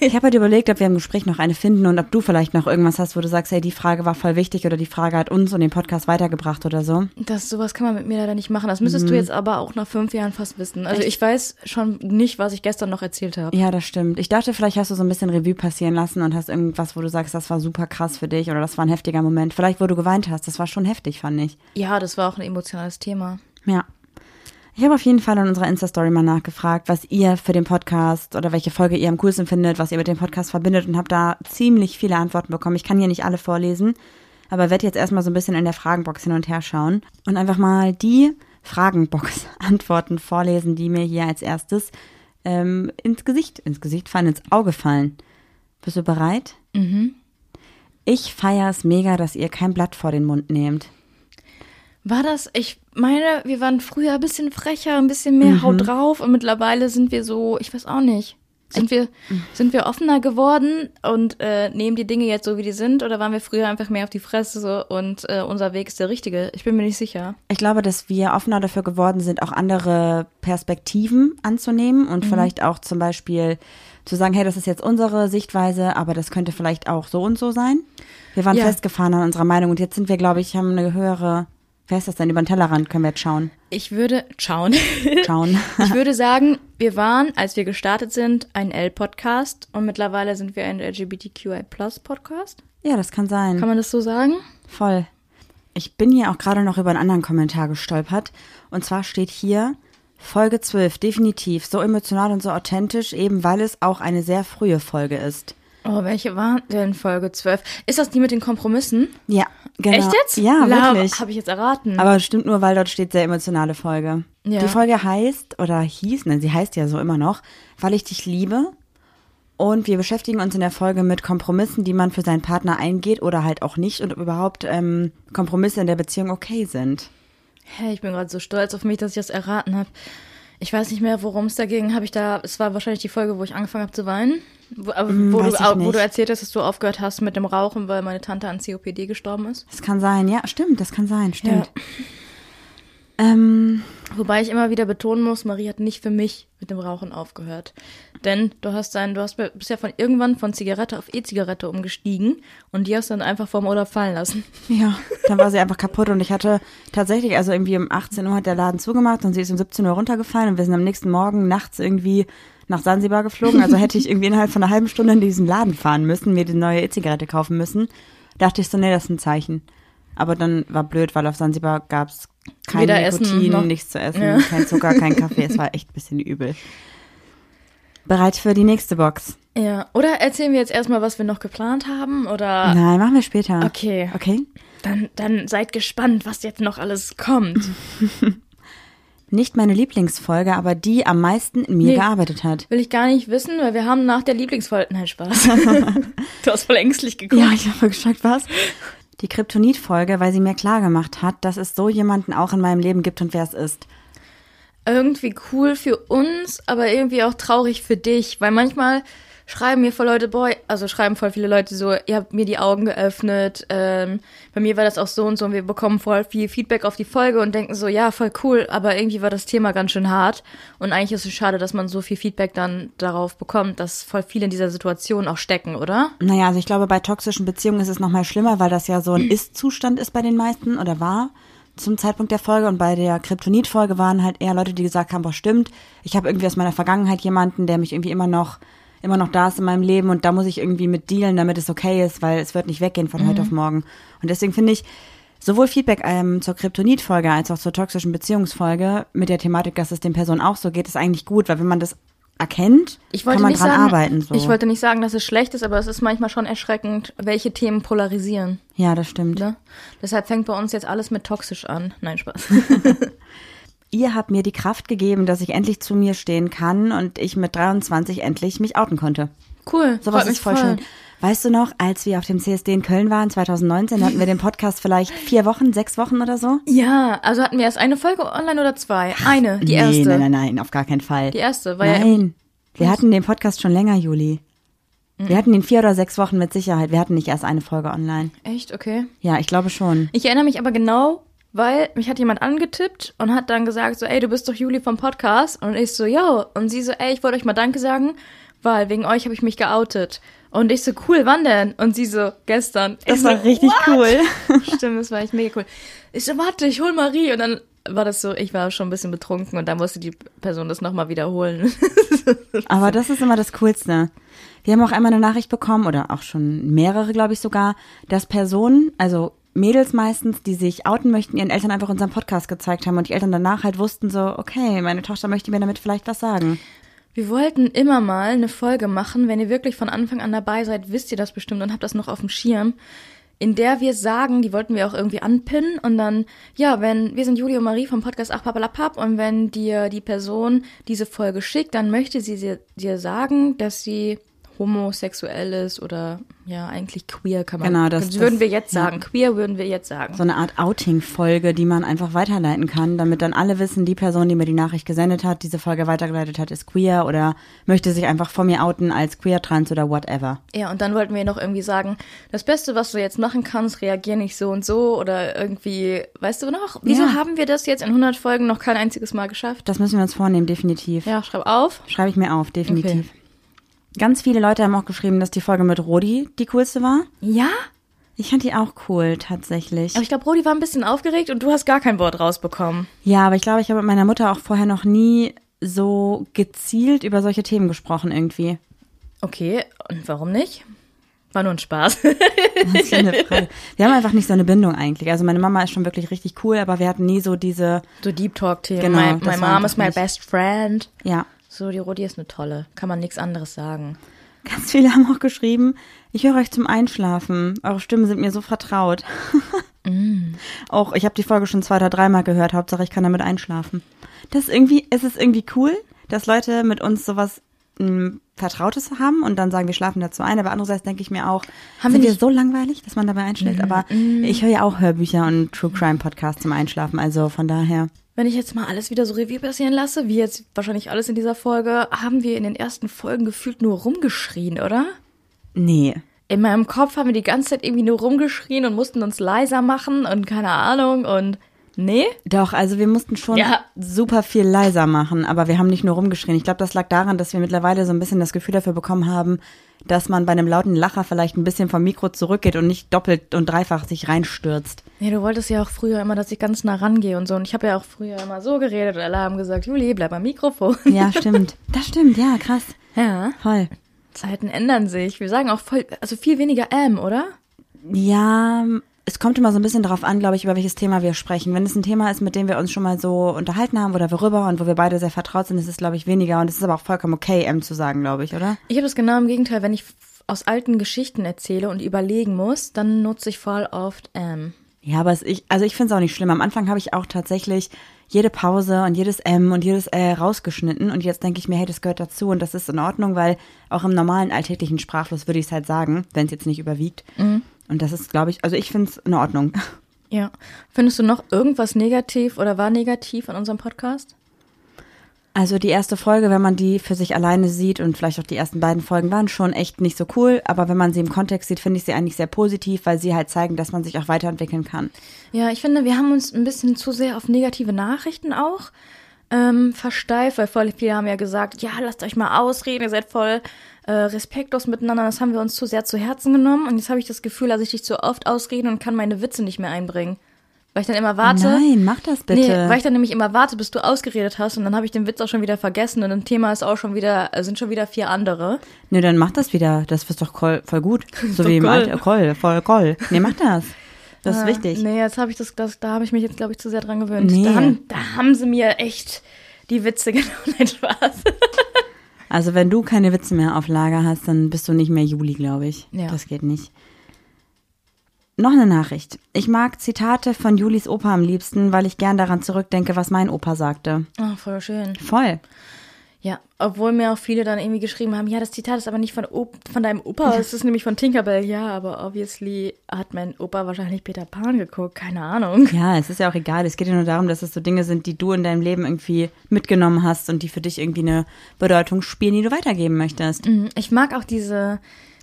Ich habe halt überlegt, ob wir im Gespräch noch eine finden und ob du vielleicht noch irgendwas hast, wo du sagst, hey, die Frage war voll wichtig oder die Frage hat uns und den Podcast weitergebracht oder so. Das, sowas kann man mit mir leider nicht machen. Das müsstest du jetzt aber auch nach fünf Jahren fast wissen. Also Mhm. Echt? ich weiß schon nicht, was ich gestern noch erzählt habe. Ja, das stimmt. Ich dachte, vielleicht hast du so ein bisschen Revue passieren lassen und hast irgendwas, wo du sagst, das war super krass für dich oder das war ein heftiger Moment. Vielleicht, wo du geweint hast. Das war schon heftig, fand ich. Ja, das war auch ein emotionales Thema. Ja. Ich habe auf jeden Fall in unserer Insta-Story mal nachgefragt, was ihr für den Podcast oder welche Folge ihr am coolsten findet, was ihr mit dem Podcast verbindet und habe da ziemlich viele Antworten bekommen. Ich kann hier nicht alle vorlesen, aber werde jetzt erstmal so ein bisschen in der Fragenbox hin und her schauen und einfach mal die Fragenbox-Antworten vorlesen, die mir hier als erstes ähm, ins Gesicht, ins Gesicht fallen, ins Auge fallen. Bist du bereit? Mhm. Ich feiere es mega, dass ihr kein Blatt vor den Mund nehmt. War das, ich meine, wir waren früher ein bisschen frecher, ein bisschen mehr Mhm. Haut drauf und mittlerweile sind wir so, ich weiß auch nicht. Sind wir, sind wir offener geworden und äh, nehmen die Dinge jetzt so, wie die sind? Oder waren wir früher einfach mehr auf die Fresse und äh, unser Weg ist der richtige? Ich bin mir nicht sicher. Ich glaube, dass wir offener dafür geworden sind, auch andere Perspektiven anzunehmen und vielleicht auch zum Beispiel zu sagen, hey, das ist jetzt unsere Sichtweise, aber das könnte vielleicht auch so und so sein. Wir waren Ja. festgefahren an unserer Meinung und jetzt sind wir, glaube ich, haben eine höhere, wer ist das denn, über den Tellerrand können wir jetzt schauen. Ich würde schauen. Schauen. Ich würde sagen, wir waren, als wir gestartet sind, ein L-Podcast und mittlerweile sind wir ein LGBTQI-Podcast. ja, das kann sein. Kann man das so sagen? Voll. Ich bin hier auch gerade noch über einen anderen Kommentar gestolpert. Und zwar steht hier, Folge 12, definitiv, so emotional und so authentisch, eben weil es auch eine sehr frühe Folge ist. Oh, welche war denn Folge 12? Ist das die mit den Kompromissen? Ja, genau. Echt jetzt? Ja, La- wirklich. Habe ich jetzt erraten. Aber stimmt nur, weil dort steht sehr emotionale Folge. Ja. Die Folge heißt, oder hieß, nein, sie heißt ja so immer noch, weil ich dich liebe. Und wir beschäftigen uns in der Folge mit Kompromissen, die man für seinen Partner eingeht oder halt auch nicht und ob überhaupt ähm, Kompromisse in der Beziehung okay sind. Hey, ich bin gerade so stolz auf mich, dass ich das erraten habe. Ich weiß nicht mehr, worum es da ging. Habe ich da, es war wahrscheinlich die Folge, wo ich angefangen habe zu weinen. Wo, Hm, wo, du, wo du erzählt hast, dass du aufgehört hast mit dem Rauchen, weil meine Tante an COPD gestorben ist. Das kann sein, ja, stimmt, das kann sein, stimmt. Ja. Ähm, Wobei ich immer wieder betonen muss, Marie hat nicht für mich mit dem Rauchen aufgehört. Denn du hast dann, du hast bist ja von irgendwann von Zigarette auf E-Zigarette umgestiegen und die hast du dann einfach vom Urlaub fallen lassen. ja, dann war sie einfach kaputt und ich hatte tatsächlich, also irgendwie um 18 Uhr hat der Laden zugemacht und sie ist um 17 Uhr runtergefallen und wir sind am nächsten Morgen nachts irgendwie nach Sansibar geflogen. Also hätte ich irgendwie innerhalb von einer halben Stunde in diesen Laden fahren müssen, mir die neue E-Zigarette kaufen müssen. Dachte ich so, nee, das ist ein Zeichen. Aber dann war blöd, weil auf Sansibar gab's kein Weder Essen Nikotin, nichts zu essen, Ja. kein Zucker, kein Kaffee. Es war echt ein bisschen übel. Bereit für die nächste Box? Ja. Oder erzählen wir jetzt erstmal, was wir noch geplant haben? Oder Nein, machen wir später. Okay. Okay. dann, dann seid gespannt, was jetzt noch alles kommt. Nicht meine Lieblingsfolge, aber die am meisten in mir Nee. gearbeitet hat. Will ich gar nicht wissen, weil wir haben nach der Lieblingsfolge. Nein, Spaß. du hast voll ängstlich geguckt. Ja, ich habe geschockt, was? Die Kryptonit-Folge, weil sie mir klargemacht hat, dass es so jemanden auch in meinem Leben gibt und wer es ist. irgendwie cool für uns, aber irgendwie auch traurig für dich, weil manchmal schreiben mir voll Leute, boy, also schreiben voll viele Leute so, ihr habt mir die Augen geöffnet, ähm, bei mir war das auch so und so und wir bekommen voll viel Feedback auf die Folge und denken so, ja, voll cool, aber irgendwie war das Thema ganz schön hart und eigentlich ist es schade, dass man so viel Feedback dann darauf bekommt, dass voll viele in dieser Situation auch stecken, oder? Naja, also ich glaube, bei toxischen Beziehungen ist es nochmal schlimmer, weil das ja so ein Ist-Zustand ist bei den meisten oder war zum Zeitpunkt der Folge. Und bei der Kryptonit-Folge waren halt eher Leute, die gesagt haben, boah, stimmt, ich habe irgendwie aus meiner Vergangenheit jemanden, der mich irgendwie immer noch immer noch da ist in meinem Leben und da muss ich irgendwie mit dealen, damit es okay ist, weil es wird nicht weggehen von heute auf morgen. Und deswegen finde ich, sowohl Feedback ähm, zur Kryptonit-Folge als auch zur toxischen Beziehungsfolge mit der Thematik, dass es den Personen auch so geht, ist eigentlich gut, weil wenn man das erkennt, Ich wollte kann man nicht dran sagen, arbeiten. So. ich wollte nicht sagen, dass es schlecht ist, aber es ist manchmal schon erschreckend, welche Themen polarisieren. ja, das stimmt. Ne? Deshalb fängt bei uns jetzt alles mit toxisch an. Nein, Spaß. Ihr habt mir die Kraft gegeben, dass ich endlich zu mir stehen kann und ich mit 23 endlich mich outen konnte. Cool. Sowas ist voll, schön. Weißt du noch, als wir auf dem CSD in Köln waren, 2019, hatten wir den Podcast vielleicht vier Wochen, sechs Wochen oder so? Ja, also hatten wir erst eine Folge online oder zwei? Eine, die nee, erste. Nein, nein, nein, auf gar keinen Fall. Die erste war ja im, nein, wir hatten den Podcast schon länger, Juli. Wir hatten ihn vier oder sechs Wochen mit Sicherheit. Wir hatten nicht erst eine Folge online. echt, okay. Ja, ich glaube schon. Ich erinnere mich aber genau, weil mich hat jemand angetippt und hat dann gesagt so, ey, du bist doch Juli vom Podcast. Und ich so, yo. Und sie so, ey, ich wollte euch mal Danke sagen, weil wegen euch habe ich mich geoutet. Und ich so, cool, wann denn? Und sie so, gestern. Das ich war so, richtig what? cool. Stimmt, das war echt mega cool. Ich so, warte, ich hol Marie. Und dann war das so, ich war schon ein bisschen betrunken und dann musste die Person das nochmal wiederholen. Aber das ist immer das Coolste. Wir haben auch einmal eine Nachricht bekommen, oder auch schon mehrere, glaube ich sogar, dass Personen, also Mädels meistens, die sich outen möchten, ihren Eltern einfach unseren Podcast gezeigt haben und die Eltern danach halt wussten so, okay, meine Tochter möchte mir damit vielleicht was sagen. Wir wollten immer mal eine Folge machen, wenn ihr wirklich von Anfang an dabei seid, wisst ihr das bestimmt und habt das noch auf dem Schirm, in der wir sagen, die wollten wir auch irgendwie anpinnen und dann, ja, wenn, wir sind Juli und Marie vom Podcast Ach Papalapap und wenn dir die Person diese Folge schickt, dann möchte sie dir sagen, dass sie homosexuell ist oder ja, eigentlich queer kann man. Genau, das- das würden wir jetzt ja. sagen. Queer würden wir jetzt sagen. So eine Art Outing-Folge, die man einfach weiterleiten kann, damit dann alle wissen, die Person, die mir die Nachricht gesendet hat, diese Folge weitergeleitet hat, ist queer oder möchte sich einfach vor mir outen als queer, trans oder whatever. Ja, und dann wollten wir noch irgendwie sagen, das Beste, was du jetzt machen kannst, reagier nicht so und so oder irgendwie, weißt du noch, wieso Ja. haben wir das jetzt in 100 Folgen noch kein einziges Mal geschafft? Das müssen wir uns vornehmen, definitiv. Ja, schreib auf. Schreibe ich mir auf, definitiv. Okay. Ganz viele Leute haben auch geschrieben, dass die Folge mit Rodi die coolste war. Ja? Ich fand die auch cool, tatsächlich. Aber ich glaube, Rodi war ein bisschen aufgeregt und du hast gar kein Wort rausbekommen. ja, aber ich glaube, ich habe mit meiner Mutter auch vorher noch nie so gezielt über solche Themen gesprochen irgendwie. Okay, und warum nicht? War nur ein Spaß. Wir haben einfach nicht so eine Bindung eigentlich. Also meine Mama ist schon wirklich richtig cool, aber wir hatten nie so diese. So Deep Talk-Themen. Genau, my my mom is my nicht. best friend. Ja. So, die Rodi ist eine tolle. Kann man nichts anderes sagen. Ganz viele haben auch geschrieben, ich höre euch zum Einschlafen. Eure Stimmen sind mir so vertraut. Auch ich habe die Folge schon zwei oder dreimal gehört. Hauptsache ich kann damit einschlafen. Das ist irgendwie, es ist irgendwie cool, dass Leute mit uns sowas mh, Vertrautes haben und dann sagen, wir schlafen dazu ein. Aber andererseits denke ich mir auch, Haben sind wir so langweilig, dass man dabei einschläft. Aber ich höre ja auch Hörbücher und True Crime Podcasts zum Einschlafen. Also von daher. Wenn ich jetzt mal alles wieder so Revue passieren lasse, wie jetzt wahrscheinlich alles in dieser Folge, haben wir in den ersten Folgen gefühlt nur rumgeschrien, oder? Nee. In meinem Kopf haben wir die ganze Zeit irgendwie nur rumgeschrien und mussten uns leiser machen und keine Ahnung und nee. Doch, also wir mussten schon Ja. super viel leiser machen, aber wir haben nicht nur rumgeschrien. Ich glaube, das lag daran, dass wir mittlerweile so ein bisschen das Gefühl dafür bekommen haben, dass man bei einem lauten Lacher vielleicht ein bisschen vom Mikro zurückgeht und nicht doppelt und dreifach sich reinstürzt. Nee, du wolltest ja auch früher immer, dass ich ganz nah rangehe und so. Und ich habe ja auch früher immer so geredet und alle haben gesagt, Juli, bleib am Mikrofon. Ja, stimmt. Das stimmt, ja, krass. Ja. Voll. Zeiten ändern sich. Wir sagen auch voll, also viel weniger ähm, oder? Ja, es kommt immer so ein bisschen darauf an, glaube ich, über welches Thema wir sprechen. Wenn es ein Thema ist, mit dem wir uns schon mal so unterhalten haben oder worüber und wo wir beide sehr vertraut sind, ist es, glaube ich, weniger. Und es ist aber auch vollkommen okay, M zu sagen, glaube ich, oder? Ich habe das genau im Gegenteil. Wenn ich aus alten Geschichten erzähle und überlegen muss, dann nutze ich voll oft ähm. Ja, aber es, ich, also ich finde es auch nicht schlimm. Am Anfang habe ich auch tatsächlich jede Pause und jedes M und jedes Äh rausgeschnitten und jetzt denke ich mir, hey, das gehört dazu und das ist in Ordnung, weil auch im normalen alltäglichen Sprachfluss würde ich es halt sagen, wenn es jetzt nicht überwiegt. Und das ist, glaube ich, also ich finde es in Ordnung. Ja. Findest du noch irgendwas negativ oder war negativ an unserem Podcast? Also die erste Folge, wenn man die für sich alleine sieht und vielleicht auch die ersten beiden Folgen waren schon echt nicht so cool, aber wenn man sie im Kontext sieht, finde ich sie eigentlich sehr positiv, weil sie halt zeigen, dass man sich auch weiterentwickeln kann. Ja, ich finde, wir haben uns ein bisschen zu sehr auf negative Nachrichten auch ähm, versteift, weil voll viele haben ja gesagt, ja, lasst euch mal ausreden, ihr seid voll äh, respektlos miteinander. Das haben wir uns zu sehr zu Herzen genommen und jetzt habe ich das Gefühl, dass ich dich zu oft ausreden und kann meine Witze nicht mehr einbringen. Weil ich dann immer warte. Nein, mach das bitte. Nee, weil ich dann nämlich immer warte, bis du ausgeredet hast und dann habe ich den Witz auch schon wieder vergessen und ein Thema ist auch schon wieder, äh, sind schon wieder vier andere. Nee, dann mach das wieder. Das ist doch voll, voll gut. So wie im cool. Alter. Voll, voll, voll. Nee, mach das. Das ist Ah, wichtig. Nee, jetzt habe ich das, das, da habe ich mich jetzt, glaube ich, zu sehr dran gewöhnt. Nee. Da, haben, da haben sie mir echt die Witze genommen. Nein, Spaß. Also wenn du keine Witze mehr auf Lager hast, dann bist du nicht mehr Juli, glaube ich. Ja. Das geht nicht. Noch eine Nachricht. Ich mag Zitate von Julis Opa am liebsten, weil ich gern daran zurückdenke, was mein Opa sagte. Oh, voll schön. Voll. Ja, obwohl mir auch viele dann irgendwie geschrieben haben, ja, das Zitat ist aber nicht von, von deinem Opa, es ist nämlich von Tinkerbell. Ja, aber obviously hat mein Opa wahrscheinlich Peter Pan geguckt, keine Ahnung. Ja, es ist ja auch egal. Es geht ja nur darum, dass es so Dinge sind, die du in deinem Leben irgendwie mitgenommen hast und die für dich irgendwie eine Bedeutung spielen, die du weitergeben möchtest. Mhm, Ich mag auch diese,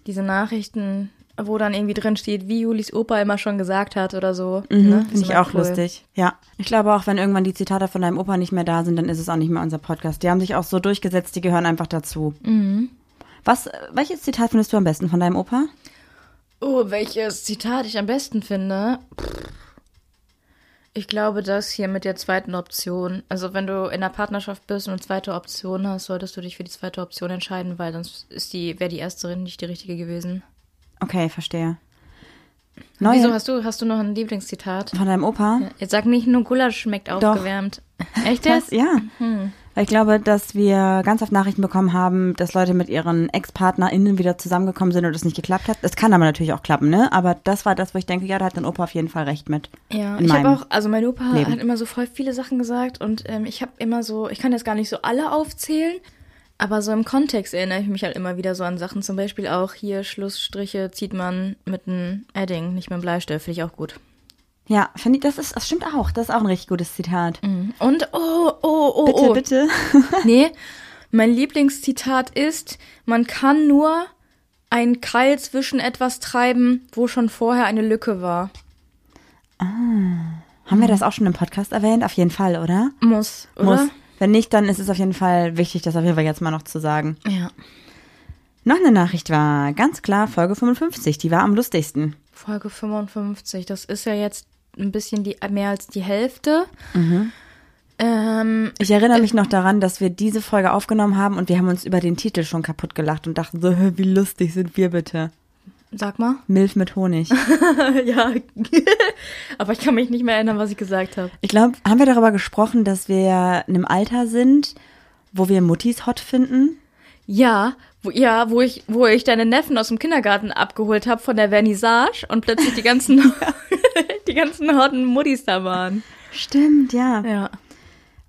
diese Nachrichten, wo dann irgendwie drin steht, wie Julis Opa immer schon gesagt hat oder so. Mhm, ne? Finde Ist ich auch cool. lustig. Ja. Ich glaube auch, wenn irgendwann die Zitate von deinem Opa nicht mehr da sind, dann ist es auch nicht mehr unser Podcast. Die haben sich auch so durchgesetzt, die gehören einfach dazu. Mhm. Was, welches Zitat findest du am besten von deinem Opa? Oh, welches Zitat ich am besten finde? Ich glaube, das hier mit der zweiten Option. Also, wenn du in einer Partnerschaft bist und eine zweite Option hast, solltest du dich für die zweite Option entscheiden, weil sonst ist die, wäre die erste nicht die richtige gewesen. Okay, verstehe. Neue Wieso hast du, hast du noch ein Lieblingszitat? von deinem Opa? Jetzt sag nicht nur Gulasch schmeckt aufgewärmt. Echt Das, jetzt? ja. Weil ich glaube, dass wir ganz oft Nachrichten bekommen haben, dass Leute mit ihren Ex-PartnerInnen wieder zusammengekommen sind und es nicht geklappt hat. Es kann aber natürlich auch klappen, ne? Aber das war das, wo ich denke, ja, da hat dein Opa auf jeden Fall recht mit. Ja, ich habe auch, also mein Opa Leben. hat immer so voll viele Sachen gesagt und ähm, ich habe immer so, ich kann jetzt gar nicht so alle aufzählen, aber so im Kontext erinnere ich mich halt immer wieder so an Sachen. Zum Beispiel auch hier Schlussstriche zieht man mit einem Edding, nicht mit einem Bleistift, finde ich auch gut. Ja, finde ich, das ist, das stimmt auch. Das ist auch ein richtig gutes Zitat. Und, oh, oh, oh, Bitte, oh. bitte. Nee, mein Lieblingszitat ist, man kann nur einen Keil zwischen etwas treiben, wo schon vorher eine Lücke war. Haben wir das auch schon im Podcast erwähnt? Auf jeden Fall, oder? Muss, oder? Muss. Wenn nicht, dann ist es auf jeden Fall wichtig, das auf jeden Fall jetzt mal noch zu sagen. Ja. Noch eine Nachricht war ganz klar Folge 55. Die war am lustigsten. Folge 55. Das ist ja jetzt ein bisschen die, mehr als die Hälfte. Ähm, Ich erinnere mich noch daran, dass wir diese Folge aufgenommen haben und wir haben uns über den Titel schon kaputt gelacht und dachten so, "Hä, wie lustig sind wir bitte. Sag mal. Milf mit Honig. ja. Aber ich kann mich nicht mehr erinnern, was ich gesagt habe. Ich glaube, haben wir darüber gesprochen, dass wir in einem Alter sind, wo wir Muttis hot finden? Ja, wo, ja, wo ich, wo ich deine Neffen aus dem Kindergarten abgeholt habe von der Vernissage und plötzlich die ganzen, die ganzen hotten Muttis da waren. Stimmt, ja. Ja.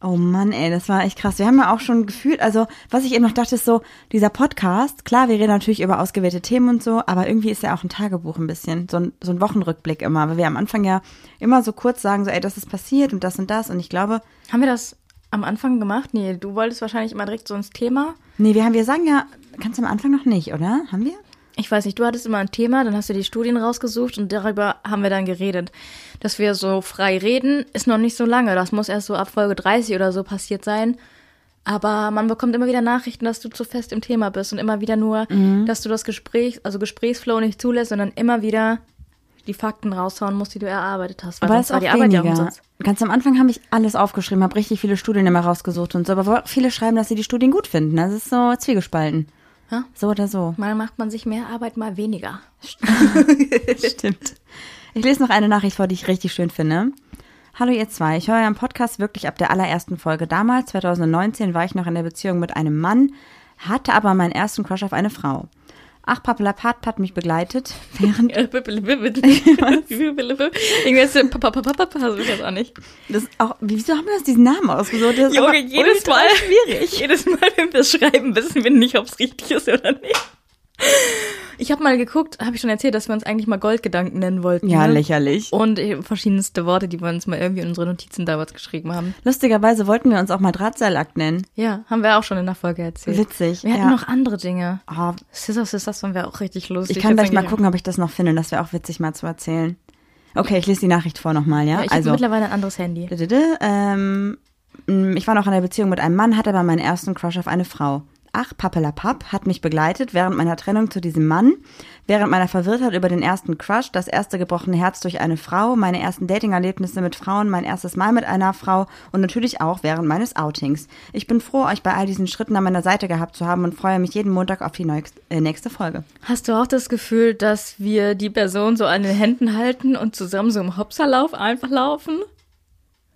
Oh Mann, ey, das war echt krass. Wir haben ja auch schon gefühlt, also was ich eben noch dachte, ist so, dieser Podcast, klar, wir reden natürlich über ausgewählte Themen und so, aber irgendwie ist ja auch ein Tagebuch ein bisschen, so ein, so ein Wochenrückblick immer, weil wir am Anfang ja immer so kurz sagen, so, ey, das ist passiert und das und das und ich glaube. Haben wir das am Anfang gemacht? Nee, du wolltest wahrscheinlich immer direkt so ins Thema. Nee, wir haben, wir sagen ja, kannst du am Anfang noch nicht, oder? Haben wir? Ich weiß nicht, du hattest immer ein Thema, dann hast du die Studien rausgesucht und darüber haben wir dann geredet. Dass wir so frei reden, ist noch nicht so lange. Das muss erst so ab Folge 30 oder so passiert sein. Aber man bekommt immer wieder Nachrichten, dass du zu fest im Thema bist und immer wieder nur, mhm. dass du das Gespräch, also Gesprächsflow nicht zulässt, sondern immer wieder die Fakten raushauen musst, die du erarbeitet hast. Weil aber das war die Arbeit weniger. ja Ganz am Anfang habe ich alles aufgeschrieben, habe richtig viele Studien immer rausgesucht und so, aber viele schreiben, dass sie die Studien gut finden. Das ist so zwiegespalten. Ja? So oder so. Mal macht man sich mehr Arbeit, mal weniger. Stimmt. Ich lese noch eine Nachricht vor, die ich richtig schön finde. Hallo ihr zwei, ich höre euren Podcast wirklich ab der allerersten Folge. Damals, 2019, war ich noch in der Beziehung mit einem Mann, hatte aber meinen ersten Crush auf eine Frau. Ach, Papelapat hat mich begleitet, während... Irgendwas das auch nicht. Das auch, wieso haben wir uns diesen Namen ausgesucht? Das Junge, jedes Mal schwierig. Jedes Mal, wenn wir es schreiben, wissen wir nicht, ob es richtig ist oder nicht. Ich habe mal geguckt, habe ich schon erzählt, dass wir uns eigentlich mal Goldgedanken nennen wollten. Ja, ne? lächerlich. Und verschiedenste Worte, die wir uns mal irgendwie in unsere Notizen damals geschrieben haben. Lustigerweise wollten wir uns auch mal Drahtseilakt nennen. Ja, haben wir auch schon in der Folge erzählt. Witzig. Wir hatten ja. noch andere Dinge. Oh. Scissors das fanden wir auch richtig lustig. Ich kann gleich mal gucken, ob ich das noch finde. Das wäre auch witzig mal zu erzählen. Okay, ich lese die Nachricht vor nochmal, ja? ja ich also, habe mittlerweile ein anderes Handy. Ähm, ich war noch in einer Beziehung mit einem Mann, hatte aber meinen ersten Crush auf eine Frau. Ach, Pappelapapp hat mich begleitet während meiner Trennung zu diesem Mann, während meiner Verwirrtheit über den ersten Crush, das erste gebrochene Herz durch eine Frau, meine ersten Dating-Erlebnisse mit Frauen, mein erstes Mal mit einer Frau und natürlich auch während meines Outings. Ich bin froh, euch bei all diesen Schritten an meiner Seite gehabt zu haben und freue mich jeden Montag auf die äh, nächste Folge. Hast du auch das Gefühl, dass wir die Person so an den Händen halten und zusammen so im Hopserlauf einfach laufen?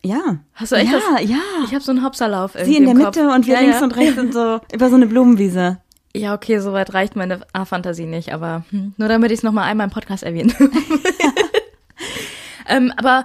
Ja. Hast du echt ja, das? Ja, Ich habe so einen Hopserlauf Sie in der Mitte und wir ja, links ja. und rechts und so über so eine Blumenwiese. Ja, okay, soweit reicht meine A-Fantasie nicht, aber hm, nur damit ich es nochmal einmal im Podcast erwähne. ähm, aber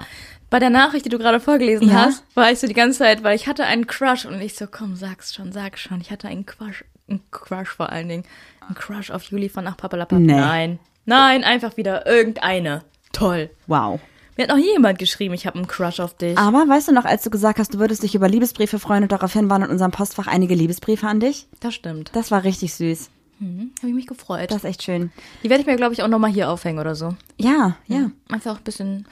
bei der Nachricht, die du gerade vorgelesen ja? hast, war ich so die ganze Zeit, weil ich hatte einen Crush und ich so, komm, sag's schon, sag schon. Ich hatte einen Crush, einen Crush vor allen Dingen. Einen Crush auf Juli von Ach Papalapap. Nee. Nein. Nein, einfach wieder irgendeine. Toll. Wow. Mir hat noch nie jemand geschrieben, ich habe einen Crush auf dich. Aber weißt du noch, als du gesagt hast, du würdest dich über Liebesbriefe freuen und daraufhin waren in unserem Postfach einige Liebesbriefe an dich? Das stimmt. Das war richtig süß. Mhm, habe ich mich gefreut. Das ist echt schön. Die werde ich mir, glaube ich, auch nochmal hier aufhängen oder so. Ja, ja, ja. Einfach auch ein bisschen.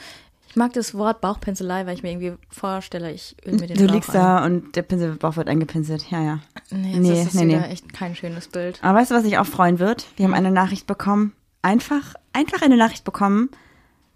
Ich mag das Wort Bauchpinselei, weil ich mir irgendwie vorstelle, ich öl mir den Du Bauch liegst da und der Pinselbauch wird eingepinselt. Ja, ja. Nee, nee, das ist nee, nee. echt kein schönes Bild. Aber weißt du, was ich auch freuen wird? Wir haben eine Nachricht bekommen. Einfach, einfach eine Nachricht bekommen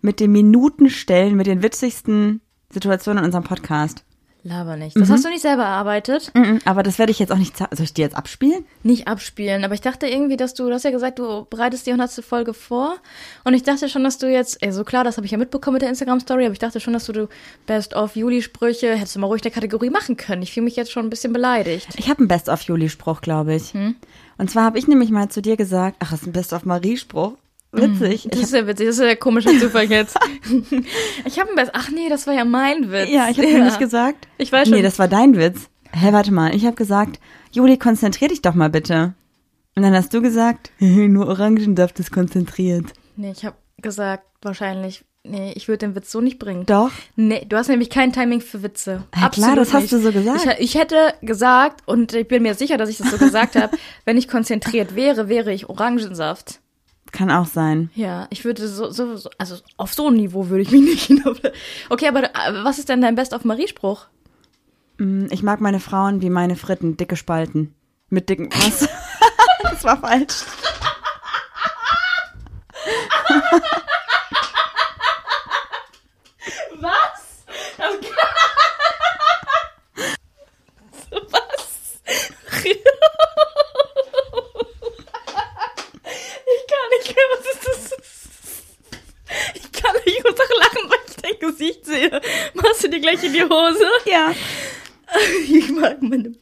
mit den Minutenstellen, mit den witzigsten Situationen in unserem Podcast. Laber nicht. Das mhm. hast du nicht selber erarbeitet. Mhm, aber das werde ich jetzt auch nicht. Soll ich dir jetzt abspielen? Nicht abspielen, aber ich dachte irgendwie, dass du, du hast ja gesagt, du bereitest die 100. Folge vor. Und ich dachte schon, dass du jetzt, ey, so klar, das habe ich ja mitbekommen mit der Instagram-Story, aber ich dachte schon, dass du, du Best-of-Juli-Sprüche hättest du mal ruhig der Kategorie machen können. Ich fühle mich jetzt schon ein bisschen beleidigt. Ich habe einen Best-of-Juli-Spruch, glaube ich. Hm? Und zwar habe ich nämlich mal zu dir gesagt, ach, das ist ein Best-of-Marie-Spruch. Witzig. Das ist ja witzig, das ist ja der komische Zufall jetzt. ich habe ein Best. Ach nee, das war ja mein Witz. Ja, ich habe ja. nicht gesagt. Ich weiß schon. Nee, das war dein Witz. Hä, warte mal. Ich habe gesagt, Juli, konzentrier dich doch mal bitte. Und dann hast du gesagt, nur Orangensaft ist konzentriert. Nee, ich habe gesagt, wahrscheinlich, nee, ich würde den Witz so nicht bringen. Doch. Nee, du hast nämlich kein Timing für Witze. Ja, Absolut klar, das hast du so gesagt. Ich, ich, hätte gesagt, und ich bin mir sicher, dass ich das so gesagt habe, wenn ich konzentriert wäre, wäre ich Orangensaft. Kann auch sein. Ja, ich würde so, so, so also auf so ein Niveau würde ich mich nicht hinauf. Okay, aber äh, was ist denn dein Best auf Marie-Spruch? Mm, ich mag meine Frauen wie meine Fritten, dicke Spalten. Mit dicken. Was? das war falsch. was? Das was? Ich gar nicht mehr, was ist das muss doch lachen, weil ich dein Gesicht sehe. Machst du dir gleich in die Hose? Ja. Ich mag meine.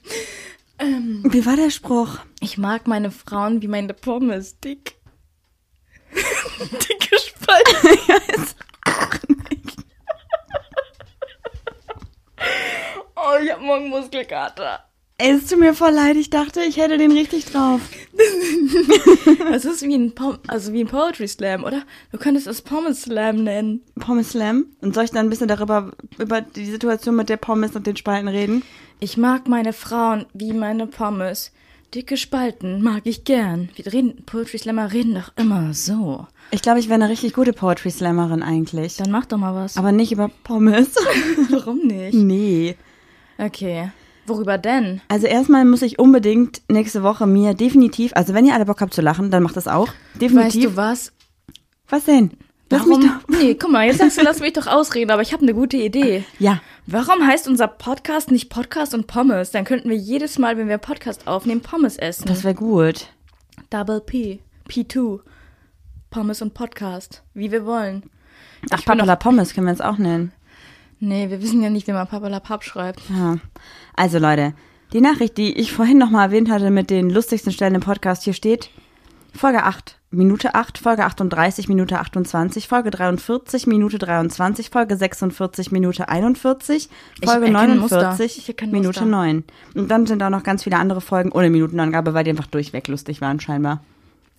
Ähm, Wie war der Spruch? ich mag meine Frauen wie meine Pommes. Dick. Dick gespalten. ja, ist Oh, ich hab morgen Muskelkater. Es tut mir voll leid. Ich dachte, ich hätte den richtig drauf. Das ist wie ein, Pom also wie ein Poetry Slam, oder? Du könntest es Pommes Slam nennen. Pommes Slam. Und soll ich dann ein bisschen darüber, über die Situation mit der Pommes und den Spalten reden? Ich mag meine Frauen wie meine Pommes. Dicke Spalten mag ich gern. Wir reden, Poetry Slammer reden doch immer so. Ich glaube, ich wäre eine richtig gute Poetry Slammerin eigentlich. Dann mach doch mal was. Aber nicht über Pommes. warum nicht? nee. Okay. Worüber denn? Also erstmal muss ich unbedingt nächste Woche mir definitiv, also wenn ihr alle Bock habt zu lachen, dann macht das auch. Definitiv. Weißt du was? Was denn? Lass Warum? mich doch. Nee, guck mal, jetzt sagst du, lass mich doch ausreden, aber ich habe eine gute Idee. Ja. Warum heißt unser Podcast nicht Podcast und Pommes? Dann könnten wir jedes Mal, wenn wir Podcast aufnehmen, Pommes essen. Das wäre gut. Double P. P2. Pommes und Podcast. Wie wir wollen. Ach, Papala Pommes können wir uns auch nennen. Nee, wir wissen ja nicht, wie man Papalapap schreibt. Ja. Also Leute, die Nachricht, die ich vorhin nochmal erwähnt hatte mit den lustigsten Stellen im Podcast, hier steht Folge 8, Minute 8, Folge 38, Minute 28, Folge 43, Minute 23, Folge 46, Minute 41, Ich Folge erkenne ein Muster. 49, Ich erkenne Minute Muster. 9. Und dann sind da noch ganz viele andere Folgen ohne Minutenangabe, weil die einfach durchweg lustig waren scheinbar.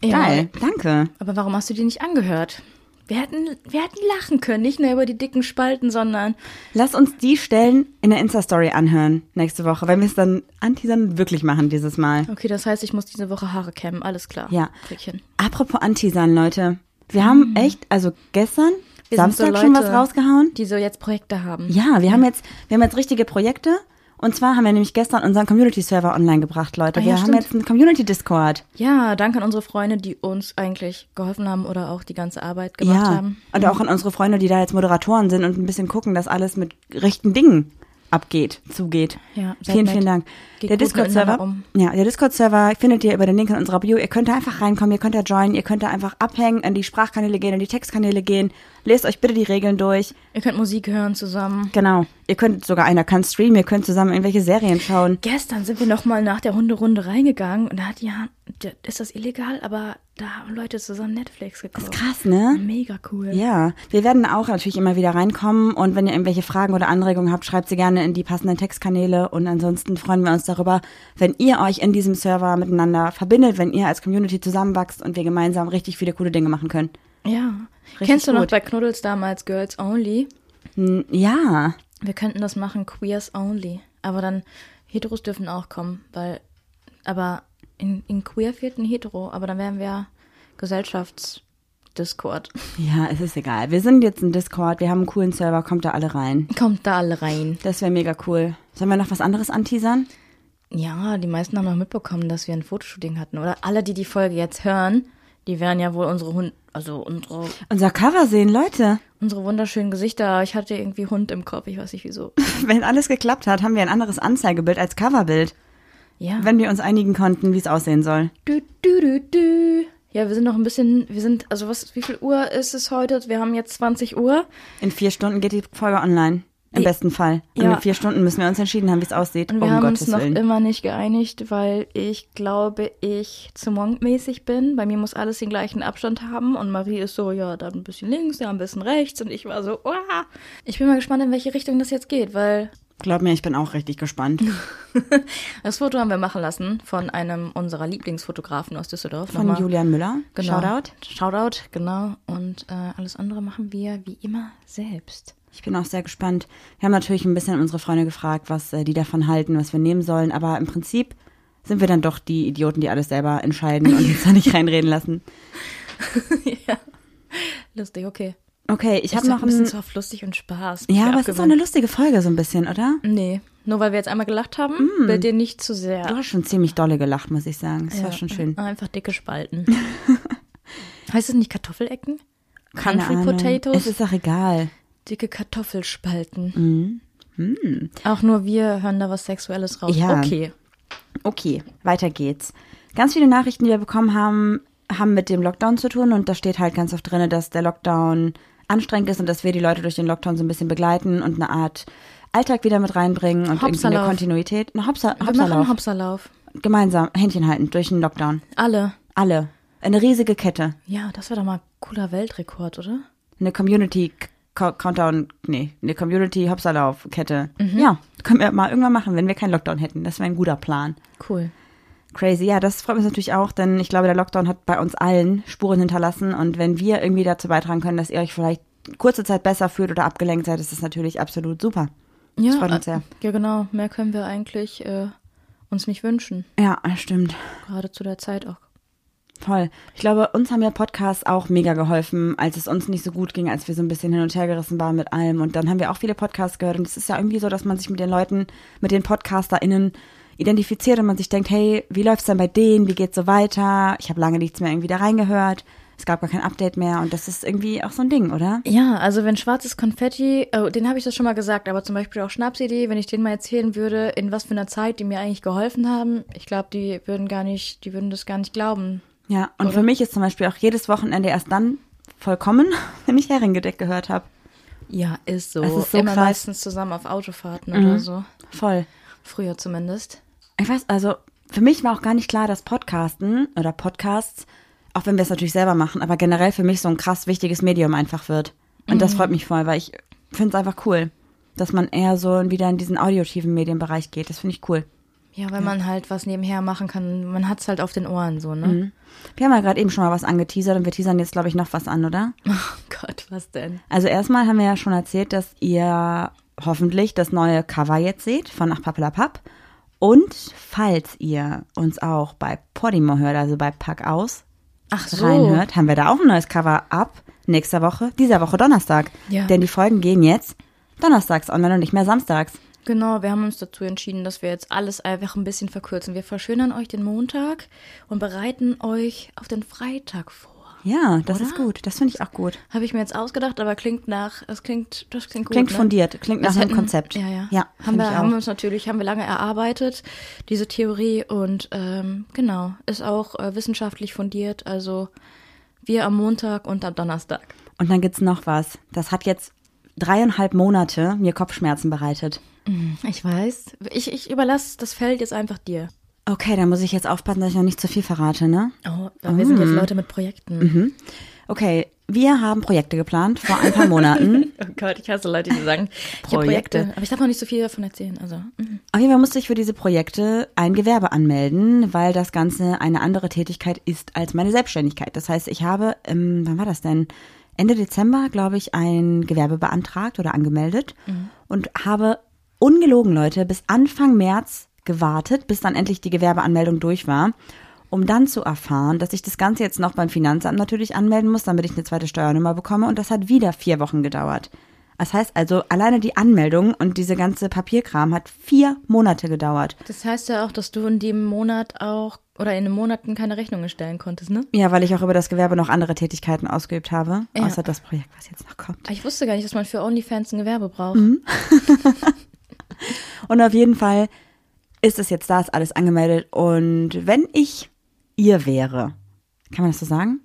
Geil, danke. Aber warum hast du die nicht angehört? Wir hätten, wir hätten lachen können, nicht nur über die dicken Spalten, sondern Lass uns die Stellen in der Insta-Story anhören nächste Woche, wenn wir es dann anteasern wirklich machen dieses Mal. okay, das heißt, ich muss diese Woche Haare kämmen, alles klar. Ja. Kriegchen. Apropos Anteasern, Leute. Wir haben echt, also gestern, Mhm. Wir sind so Samstag schon was Leute. rausgehauen. Die so jetzt Projekte haben. Ja, wir haben jetzt, wir haben jetzt richtige Projekte. Und zwar haben wir nämlich gestern unseren Community-Server online gebracht, Leute. Ah, wir ja, haben stimmt. jetzt einen Community-Discord. Ja, danke an unsere Freunde, die uns eigentlich geholfen haben oder auch die ganze Arbeit gemacht Ja. haben. Und auch an unsere Freunde, die da jetzt Moderatoren sind und ein bisschen gucken, dass alles mit rechten Dingen abgeht, zugeht. Ja, vielen, nett. vielen Dank. Geht der Discord-Server, miteinander ja, der Discord-Server findet ihr über den Link in unserer Bio. Ihr könnt da einfach reinkommen, ihr könnt da joinen, ihr könnt da einfach abhängen, in die Sprachkanäle gehen, in die Textkanäle gehen. Lest euch bitte die Regeln durch. Ihr könnt Musik hören zusammen. Genau. Ihr könnt sogar einer kann streamen, ihr könnt zusammen irgendwelche Serien schauen. Gestern sind wir noch mal nach der Hunderunde reingegangen und da hat ja, ist das illegal, aber da haben Leute zusammen Netflix geguckt. Krass, ne? Mega cool. Ja, wir werden auch natürlich immer wieder reinkommen und wenn ihr irgendwelche Fragen oder Anregungen habt, schreibt sie gerne in die passenden Textkanäle und ansonsten freuen wir uns darüber, wenn ihr euch in diesem Server miteinander verbindet, wenn ihr als Community zusammenwachst und wir gemeinsam richtig viele coole Dinge machen können. Ja. Richtig Kennst du noch gut. bei Knuddels damals Girls Only? Ja, Wir könnten das machen, Queers Only. Aber dann, Heteros dürfen auch kommen, weil, aber in, in Queer fehlt ein Hetero, aber dann wären wir Gesellschaftsdiscord. ja, es ist egal. Wir sind jetzt in Discord, wir haben einen coolen Server, kommt da alle rein. Kommt da alle rein. Das wäre mega cool. Sollen wir noch was anderes anteasern? Ja, die meisten haben noch mitbekommen, dass wir ein Fotoshooting hatten. Oder alle, die die Folge jetzt hören, die werden ja wohl unsere Hund, also unsere, Unser Cover sehen, Leute. unsere wunderschönen Gesichter. Ich hatte irgendwie Hund im Kopf, ich weiß nicht wieso. Wenn alles geklappt hat, haben wir ein anderes Anzeigebild als Coverbild. Ja. Wenn wir uns einigen konnten, wie es aussehen soll. Du, du, du, du. Ja, wir sind noch ein bisschen, wir sind, also was, wie viel Uhr ist es heute? Wir haben jetzt 20 Uhr. In vier Stunden geht die Folge online. Im besten Fall. Und Ja. in vier Stunden müssen wir uns entschieden haben, wie es aussieht. Und wir um haben Gottes uns noch Willen. immer nicht geeinigt, weil ich glaube, ich zu monkmäßig bin. Bei mir muss alles den gleichen Abstand haben. Und Marie ist so, ja, da ein bisschen links, da ein bisschen rechts. Und ich war so, oh. Ich bin mal gespannt, in welche Richtung das jetzt geht, weil Glaub mir, ich bin auch richtig gespannt. das Foto haben wir machen lassen von einem unserer Lieblingsfotografen aus Düsseldorf. Von Nochmal- Julian Müller. Genau. Shoutout. Shoutout, genau. Und äh, alles andere machen wir wie immer selbst. Ich bin auch sehr gespannt. Wir haben natürlich ein bisschen unsere Freunde gefragt, was äh, die davon halten, was wir nehmen sollen. Aber im Prinzip sind wir dann doch die Idioten, die alles selber entscheiden und uns da nicht reinreden lassen. ja. Lustig, okay. Okay, ich habe noch ein bisschen zu oft lustig und Spaß. Ja, aber es ist auch eine lustige Folge so ein bisschen, oder? Nee, nur weil wir jetzt einmal gelacht haben, will dir nicht zu sehr. Du hast schon ziemlich dolle gelacht, muss ich sagen. Es war schon schön. Einfach dicke Spalten. heißt es nicht Kartoffelecken? Country. Potatoes? Es ist auch egal. Dicke Kartoffelspalten. Auch nur wir hören da was Sexuelles raus. Ja. Okay. Okay, weiter geht's. Ganz viele Nachrichten, die wir bekommen haben, haben mit dem Lockdown zu tun und da steht halt ganz oft drin, dass der Lockdown anstrengend ist und dass wir die Leute durch den Lockdown so ein bisschen begleiten und eine Art Alltag wieder mit reinbringen und irgendwie eine. Kontinuität. Eine Hopsa Wir machen Hopserlauf. Gemeinsam Händchen halten durch den Lockdown. Alle. Alle. Eine riesige Kette. Ja, das wäre doch mal ein cooler Weltrekord, oder? Eine Community Co- Countdown, nee, eine Community Hopserlauf Kette. Ja, können wir mal irgendwann machen, wenn wir keinen Lockdown hätten. Das wäre ein guter Plan. Cool. Crazy. Ja, das freut mich natürlich auch, denn ich glaube, der Lockdown hat bei uns allen Spuren hinterlassen und wenn wir irgendwie dazu beitragen können, dass ihr euch vielleicht kurze Zeit besser fühlt oder abgelenkt seid, ist das natürlich absolut super. Ja, Das freut uns sehr. äh, ja, genau. Mehr können wir eigentlich äh, uns nicht wünschen. Ja, stimmt. Gerade zu der Zeit auch. Voll. Ich glaube, uns haben ja Podcasts auch mega geholfen, als es uns nicht so gut ging, als wir so ein bisschen hin und her gerissen waren mit allem. Und dann haben wir auch viele Podcasts gehört. Und es ist ja irgendwie so, dass man sich mit den Leuten, mit den PodcasterInnen identifiziert und man sich denkt, hey, wie läuft's denn bei denen? Wie geht's so weiter? Ich habe lange nichts mehr irgendwie da reingehört. Es gab gar kein Update mehr. Und das ist irgendwie auch so ein Ding, oder? Ja, also wenn schwarzes Konfetti, oh, den habe ich das schon mal gesagt, aber zum Beispiel auch Schnapsidee, wenn ich den mal erzählen würde, in was für einer Zeit die mir eigentlich geholfen haben, ich glaube, die würden gar nicht, die würden das gar nicht glauben. Ja, und für mich ist zum Beispiel auch jedes Wochenende erst dann vollkommen, wenn ich Herrengedeck gehört habe. Ja, ist so. Es ist so Immer krass. meistens zusammen auf Autofahrten oder so. Voll. Früher zumindest. Ich weiß, also für mich war auch gar nicht klar, dass Podcasten oder Podcasts, auch wenn wir es natürlich selber machen, aber generell für mich so ein krass wichtiges Medium einfach wird. Und das freut mich voll, weil ich finde es einfach cool, dass man eher so wieder in diesen audiotiven Medienbereich geht. Das finde ich cool. Ja, weil man halt was nebenher machen kann. Man hat's halt auf den Ohren so, ne? Wir haben ja gerade eben schon mal was angeteasert und wir teasern jetzt, glaube ich, noch was an, oder? Oh Gott, was denn? Also erstmal haben wir ja schon erzählt, dass ihr hoffentlich das neue Cover jetzt seht von Nach Pappelapapp. Und falls ihr uns auch bei Podimo hört, also bei Pack aus, Ach so. reinhört, haben wir da auch ein neues Cover ab nächster Woche, dieser Woche Donnerstag. Ja. Denn die Folgen gehen jetzt donnerstags online und nicht mehr samstags. Genau, wir haben uns dazu entschieden, dass wir jetzt alles einfach ein bisschen verkürzen. Wir verschönern euch den Montag und bereiten euch auf den Freitag vor. Ja, das Oder? ist gut. Das finde ich auch gut. Habe ich mir jetzt ausgedacht, aber klingt nach, das klingt, das klingt gut. Klingt ne? fundiert, klingt nach Das einem hätten- Konzept. Ja, ja. Ja, haben wir, haben wir uns natürlich, haben wir lange erarbeitet, diese Theorie und ähm, genau, ist auch äh, wissenschaftlich fundiert. Also wir am Montag und am Donnerstag. Und dann gibt's noch was. Das hat jetzt dreieinhalb Monate mir Kopfschmerzen bereitet. Ich weiß. Ich, ich überlasse das Feld jetzt einfach dir. Okay, dann muss ich jetzt aufpassen, dass ich noch nicht zu viel verrate, ne? Oh, wir sind jetzt Leute mit Projekten. Okay, wir haben Projekte geplant vor ein paar Monaten. Oh Gott, ich hasse Leute, die sagen, ich habe Projekte. Projekte. Aber ich darf noch nicht so viel davon erzählen. Also, mhm. Auf jeden Fall musste ich für diese Projekte ein Gewerbe anmelden, weil das Ganze eine andere Tätigkeit ist als meine Selbstständigkeit. Das heißt, ich habe, ähm, wann war das denn? Ende Dezember, glaube ich, ein Gewerbe beantragt oder angemeldet und habe ungelogen, Leute, bis Anfang März gewartet, bis dann endlich die Gewerbeanmeldung durch war, um dann zu erfahren, dass ich das Ganze jetzt noch beim Finanzamt natürlich anmelden muss, damit ich eine zweite Steuernummer bekomme. Und das hat wieder vier Wochen gedauert. Das heißt also, alleine die Anmeldung und diese ganze Papierkram hat vier Monate gedauert. das heißt ja auch, dass du in dem Monat auch oder in den Monaten keine Rechnungen stellen konntest, ne? Ja, weil ich auch über das Gewerbe noch andere Tätigkeiten ausgeübt habe, Ja. außer das Projekt, was jetzt noch kommt. Ich wusste gar nicht, dass man für OnlyFans ein Gewerbe braucht. Und auf jeden Fall ist es jetzt da, ist alles angemeldet. Und wenn ich ihr wäre, kann man das so sagen?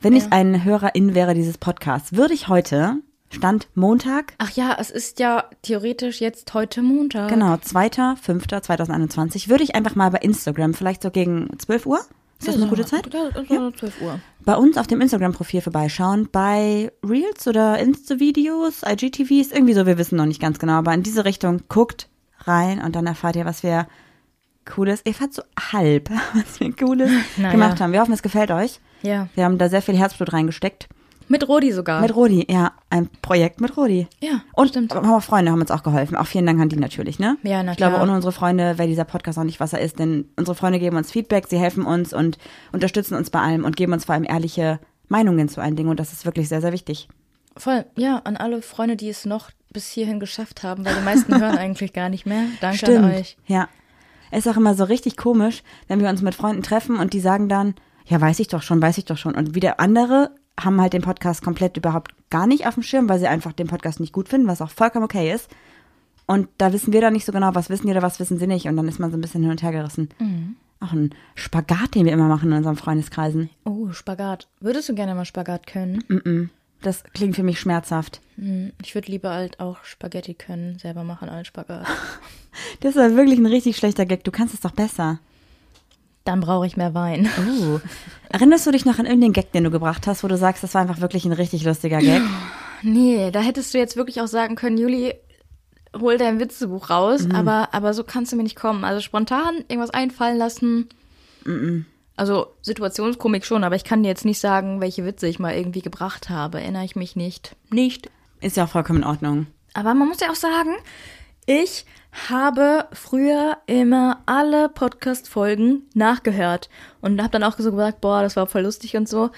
Wenn ich ein Hörerin wäre dieses Podcasts, würde ich heute, Stand Montag, Ach ja, es ist ja theoretisch jetzt heute Montag. genau, 2.5.2021, würde ich einfach mal bei Instagram, vielleicht so gegen 12 Uhr, ist das eine gute Zeit? Ja, war 12 Uhr. bei uns auf dem Instagram-Profil vorbeischauen, bei Reels oder Insta-Videos, IGTVs, irgendwie so, wir wissen noch nicht ganz genau, aber in diese Richtung guckt rein und dann erfahrt ihr, was wir Cooles, ihr erfahrt so halb, was wir Cooles Naja. gemacht haben. Wir hoffen, es gefällt euch. Ja. Wir haben da sehr viel Herzblut reingesteckt. Mit Rodi sogar. Mit Rodi, ja, ein Projekt mit Rodi. Ja, Und stimmt. aber Freunde haben uns auch geholfen. Auch vielen Dank an die natürlich, ne? Ja, na Ich glaube, ohne unsere Freunde wäre dieser Podcast auch nicht, was er ist, denn unsere Freunde geben uns Feedback, sie helfen uns und unterstützen uns bei allem und geben uns vor allem ehrliche Meinungen zu allen Dingen und das ist wirklich sehr, sehr wichtig. Voll, ja, an alle Freunde, die es noch bis hierhin geschafft haben, weil die meisten hören eigentlich gar nicht mehr. Danke an euch. Ja. Es ist auch immer so richtig komisch, wenn wir uns mit Freunden treffen und die sagen dann, ja, weiß ich doch schon, weiß ich doch schon. Und wieder andere haben halt den Podcast komplett überhaupt gar nicht auf dem Schirm, weil sie einfach den Podcast nicht gut finden, was auch vollkommen okay ist. Und da wissen wir dann nicht so genau, was wissen die oder was wissen sie nicht. Und dann ist man so ein bisschen hin und her gerissen. Mhm. Auch ein Spagat, den wir immer machen in unseren Freundeskreisen. Oh, Spagat. Würdest du gerne mal Spagat können? Das klingt für mich schmerzhaft. Hm, Ich würde lieber halt auch Spaghetti können, selber machen als Spagat. Das war wirklich ein richtig schlechter Gag. Du kannst es doch besser. Dann brauche ich mehr Wein. Oh. Erinnerst du dich noch an irgendeinen Gag, den du gebracht hast, wo du sagst, das war einfach wirklich ein richtig lustiger Gag? Nee, da hättest du jetzt wirklich auch sagen können, Juli, hol dein Witzebuch raus, Mhm. aber, aber so kannst du mir nicht kommen. Also spontan irgendwas einfallen lassen. Also Situationskomik schon, aber ich kann dir jetzt nicht sagen, welche Witze ich mal irgendwie gebracht habe. Erinnere ich mich nicht. Nicht. Ist ja auch vollkommen in Ordnung. Aber man muss ja auch sagen, ich habe früher immer alle Podcast-Folgen nachgehört und habe dann auch so gesagt, boah, das war voll lustig und so.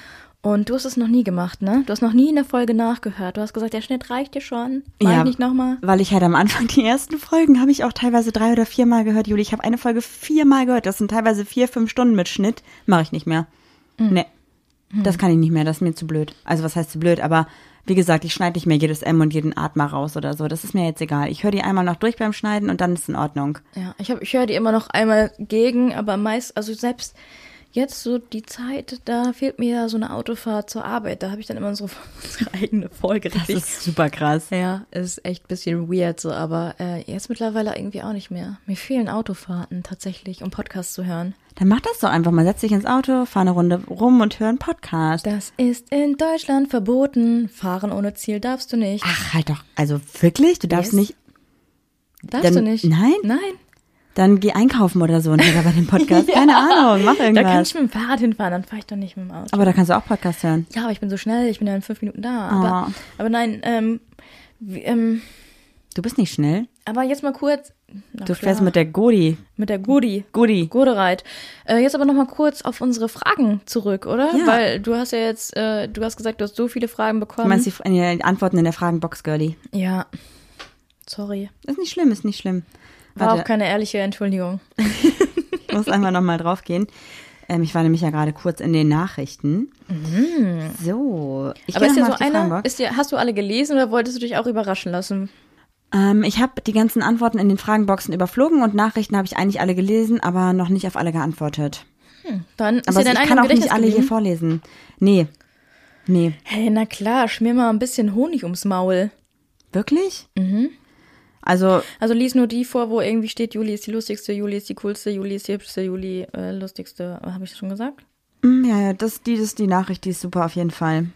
Und du hast es noch nie gemacht, ne? Du hast noch nie eine Folge nachgehört. Du hast gesagt, der Schnitt reicht dir schon. Mach Ja. ich nicht nochmal. Weil ich halt am Anfang die ersten Folgen habe ich auch teilweise drei oder viermal gehört. Juli, ich habe eine Folge viermal gehört. Das sind teilweise vier, fünf Stunden mit Schnitt. Mache ich nicht mehr. Nee. Das kann ich nicht mehr. Das ist mir zu blöd. Also was heißt zu blöd? Aber wie gesagt, ich schneide nicht mehr jedes M und jeden Atmer raus oder so. Das ist mir jetzt egal. Ich höre die einmal noch durch beim Schneiden und dann ist in Ordnung. Ja, ich, hab- ich höre die immer noch einmal gegen, aber meist, also selbst jetzt so die Zeit, da fehlt mir ja so eine Autofahrt zur Arbeit. Da habe ich dann immer unsere, unsere eigene Folge Das richtig ist super krass. Ja, ist echt ein bisschen weird so, aber äh, jetzt mittlerweile irgendwie auch nicht mehr. Mir fehlen Autofahrten tatsächlich, um Podcasts zu hören. Dann mach das doch einfach mal. Setz dich ins Auto, fahr eine Runde rum und hör einen Podcast. Das ist in Deutschland verboten. Fahren ohne Ziel darfst du nicht. Ach, halt doch. Also wirklich? Du darfst Yes. nicht. darfst dann- du nicht? nein? Nein. Dann geh einkaufen oder so und hör bei dem Podcast. Keine Ahnung, mach Da kann irgendwas. ich mit dem Fahrrad hinfahren, dann fahre ich doch nicht mit dem Auto. Aber da kannst du auch Podcast hören. ja, aber ich bin so schnell, ich bin ja in fünf Minuten da. Aber, Oh. aber nein, ähm, wie, ähm, Du bist nicht schnell. aber jetzt mal kurz. Na Du klar, fährst mit der Godi. mit der Gudi. Gudi. Gudereit. Äh, jetzt aber noch mal kurz auf unsere Fragen zurück, oder? Ja. Weil du hast ja jetzt, äh, du hast gesagt, du hast so viele Fragen Du bekommen. meinst die, die Antworten in der Fragenbox, Girlie. Ja. Sorry. Ist nicht schlimm, ist nicht schlimm. War Warte, auch keine ehrliche Entschuldigung. ich muss einmal nochmal draufgehen. Ähm, ich war nämlich ja gerade kurz in den Nachrichten. So. Ich Mhm. Aber ist mal so Fragenbox. ist dir, hast du alle gelesen oder wolltest du dich auch überraschen lassen? Ähm, ich habe die ganzen Antworten in den Fragenboxen überflogen und Nachrichten habe ich eigentlich alle gelesen, aber noch nicht auf alle geantwortet. Dann ist Aber dir dein ich kann auch Gedächtnis nicht alle hier vorlesen. Nee. Nee. Hey, na klar, schmier mal ein bisschen Honig ums Maul. Wirklich? Mhm. Also, Also lies nur die vor, wo irgendwie steht, Juli ist die lustigste, Juli ist die coolste, Juli ist die hübschste, Juli äh, lustigste. Habe ich das schon gesagt? mm, ja, ja, das, die, das, die Nachricht, die ist super auf jeden Fall.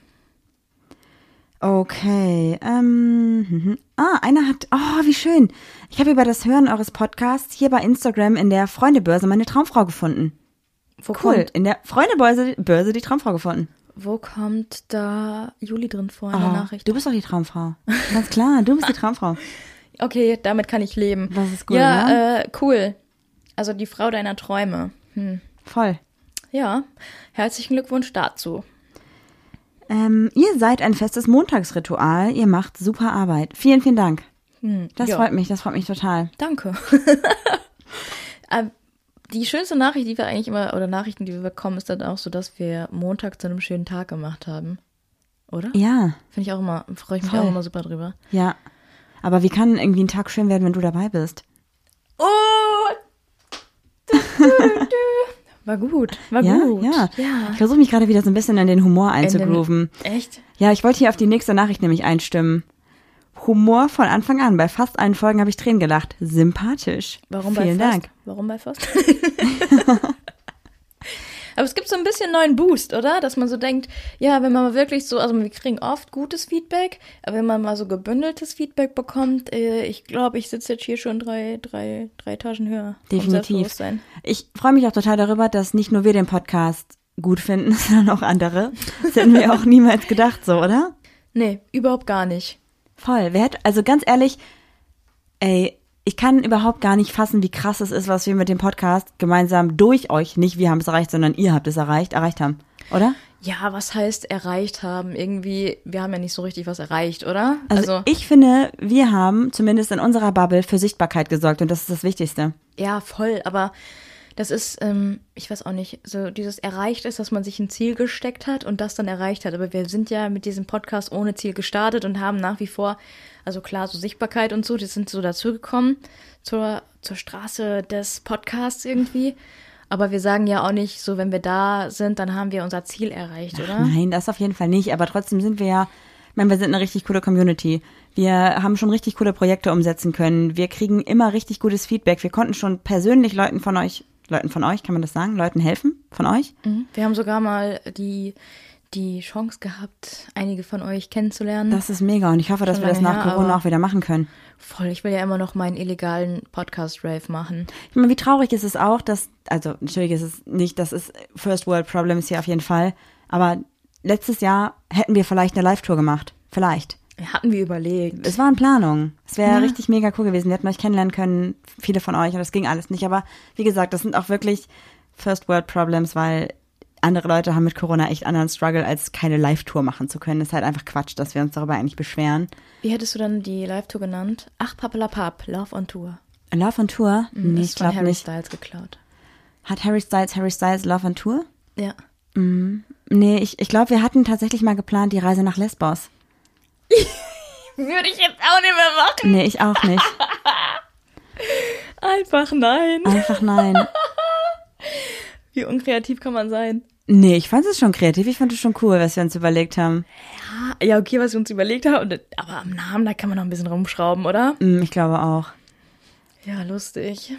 Okay. Ähm, mhm. ah, einer hat, oh, wie schön. Ich habe über das Hören eures Podcasts hier bei Instagram in der Freundebörse meine Traumfrau gefunden. Wo Cool. kommt, In der Freundebörse Börse die Traumfrau gefunden. wo kommt da Juli drin vor in Oh, der Nachricht? du bist doch die Traumfrau. Ganz klar, du bist die Traumfrau. Okay, damit kann ich leben. Das ist cool, Ja, ne? äh, cool. Also die Frau deiner Träume. Hm. Voll. Ja, herzlichen Glückwunsch dazu. Ähm, ihr seid ein festes Montagsritual. Ihr macht super Arbeit. Vielen, vielen Dank. Das ja. freut mich, das freut mich total. Danke. Ähm, die schönste Nachricht, die wir eigentlich immer, oder Nachrichten, die wir bekommen, ist dann auch so, dass wir Montag zu einem schönen Tag gemacht haben. Oder? Ja, Finde ich auch immer, freue ich mich Voll. auch immer super drüber. ja. Aber wie kann irgendwie ein Tag schön werden, wenn du dabei bist? Oh! War gut, war Ja, gut. ja. ja. Ich versuche mich gerade wieder so ein bisschen in den Humor einzugrooven. Echt? Ja, ich wollte hier auf die nächste Nachricht nämlich einstimmen. Humor von Anfang an. Bei fast allen Folgen habe ich Tränen gelacht. Sympathisch. Warum Vielen bei Fast? Dank. Warum bei Fast? Aber es gibt so ein bisschen neuen Boost, oder? Dass man so denkt, ja, wenn man mal wirklich so, also wir kriegen oft gutes Feedback, aber wenn man mal so gebündeltes Feedback bekommt, äh, ich glaube, ich sitze jetzt hier schon drei, drei, drei Etagen höher. Definitiv. Ich freue mich auch total darüber, dass nicht nur wir den Podcast gut finden, sondern auch andere. Das hätten wir auch niemals gedacht, so, oder? Nee, überhaupt gar nicht. Voll. Wer hätte, also ganz ehrlich, ey, ich kann überhaupt gar nicht fassen, wie krass es ist, was wir mit dem Podcast gemeinsam durch euch, nicht wir haben es erreicht, sondern ihr habt es erreicht, erreicht haben. Oder? Ja, was heißt erreicht haben? Irgendwie, wir haben ja nicht so richtig was erreicht, oder? Also, ich finde, wir haben zumindest in unserer Bubble für Sichtbarkeit gesorgt und das ist das Wichtigste. Ja, voll, aber das ist, ähm, ich weiß auch nicht, so dieses erreicht ist, dass man sich ein Ziel gesteckt hat und das dann erreicht hat. Aber wir sind ja mit diesem Podcast ohne Ziel gestartet und haben nach wie vor, also klar, so Sichtbarkeit und so, die sind so dazugekommen zur, zur Straße des Podcasts irgendwie. Aber wir sagen ja auch nicht, so wenn wir da sind, dann haben wir unser Ziel erreicht, oder? Nein, das auf jeden Fall nicht, aber trotzdem sind wir ja meine, wir sind eine richtig coole Community. Wir haben schon richtig coole Projekte umsetzen können. Wir kriegen immer richtig gutes Feedback. Wir konnten schon persönlich Leuten von euch, Leuten von euch, kann man das sagen? Leuten helfen? Von euch? Mhm. Wir haben sogar mal die, die Chance gehabt, einige von euch kennenzulernen. Das ist mega und ich hoffe, dass wir das nach her, Corona auch wieder machen können. Voll, ich will ja immer noch meinen illegalen Podcast-Rave machen. Ich meine, wie traurig ist es auch, dass, also natürlich ist es nicht, das ist First World Problems hier auf jeden Fall, aber letztes Jahr hätten wir vielleicht eine Live-Tour gemacht. Vielleicht. Hatten wir überlegt. Es war in Planung. Es wäre ja. richtig mega cool gewesen. Wir hätten euch kennenlernen können, viele von euch, und das ging alles nicht. Aber wie gesagt, das sind auch wirklich First World Problems, weil andere Leute haben mit Corona echt anderen Struggle, als keine Live-Tour machen zu können. Das ist halt einfach Quatsch, dass wir uns darüber eigentlich beschweren. Wie hättest du dann die Live-Tour genannt? Ach, Pappelapap, Love on Tour. Love on Tour? Mhm, nee, ich glaube nicht. Styles geklaut. Hat Harry Styles Harry Styles Love on Tour? Ja. Mhm. Nee, ich, ich glaube, wir hatten tatsächlich mal geplant die Reise nach Lesbos. Würde ich jetzt auch nicht mehr machen. Nee, ich auch nicht. Einfach nein. Einfach nein. Wie unkreativ kann man sein? Nee, ich fand es schon kreativ. Ich fand es schon cool, was wir uns überlegt haben. Ja, ja, okay, was wir uns überlegt haben. Aber am Namen, da kann man noch ein bisschen rumschrauben, oder? Mm, ich glaube auch. Ja, lustig.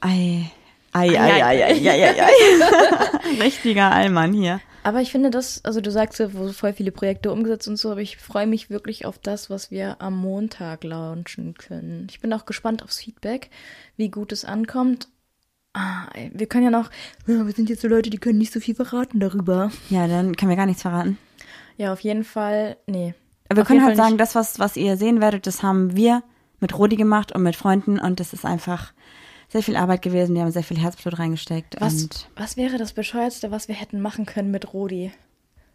Ei. Ei, ei, ei, ei, ei, ei, ei. Richtiger Allmann hier. Aber ich finde das, also du sagst ja, wo voll viele Projekte umgesetzt und so, aber ich freue mich wirklich auf das, was wir am Montag launchen können. Ich bin auch gespannt aufs Feedback, wie gut es ankommt. Ah, wir können ja noch, wir sind jetzt so Leute, die können nicht so viel verraten darüber. Ja, dann können wir gar nichts verraten. Ja, auf jeden Fall, nee. Aber wir können halt sagen, das, was, was ihr sehen werdet, das haben wir mit Rodi gemacht und mit Freunden und das ist einfach sehr viel Arbeit gewesen. Wir haben sehr viel Herzblut reingesteckt. Was, was wäre das Bescheuerste, was wir hätten machen können mit Rodi?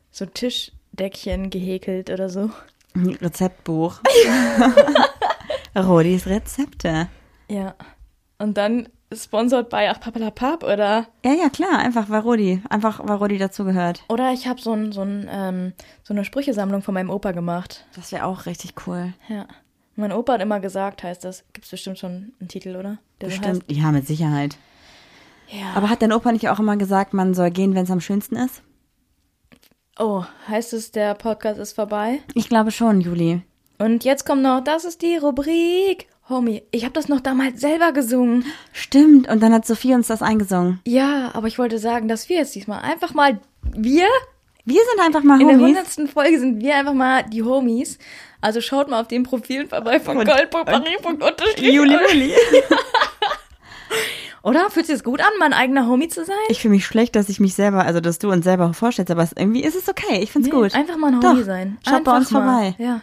So Tischdeckchen gehäkelt oder so. Rezeptbuch. Rodis Rezepte. Ja. Und dann sponsored bei Ach Papalapap, oder? Ja, ja, klar, einfach weil Rodi, einfach weil Rodi dazugehört. Oder ich habe so, ein, so, ein, ähm, so eine Sprüchesammlung von meinem Opa gemacht. Das wäre auch richtig cool. Ja. Mein Opa hat immer gesagt, heißt das. Gibt es bestimmt schon einen Titel, oder? Der bestimmt, so ja, mit Sicherheit. Ja. Aber hat dein Opa nicht auch immer gesagt, man soll gehen, wenn es am schönsten ist? Oh, heißt es, der Podcast ist vorbei? Ich glaube schon, Juli. Und jetzt kommt noch, das ist die Rubrik Homie, ich habe das noch damals selber gesungen. Stimmt, und dann hat Sophie uns das eingesungen. Ja, aber ich wollte sagen, dass wir jetzt diesmal einfach mal, wir? Wir sind einfach mal Homies. In der hundertsten Folge sind wir einfach mal die Homies. Also schaut mal auf den Profilen vorbei von gold.marie.unterstrich. Juli, Juli. Oder? Fühlt sich das gut an, mein eigener Homie zu sein? Ich fühle mich schlecht, dass ich mich selber, also dass du uns selber vorstellst, aber irgendwie ist es okay. Ich find's nee, gut. Einfach mal ein Homie Doch, sein. Schaut einfach bei uns mal. vorbei. Ja.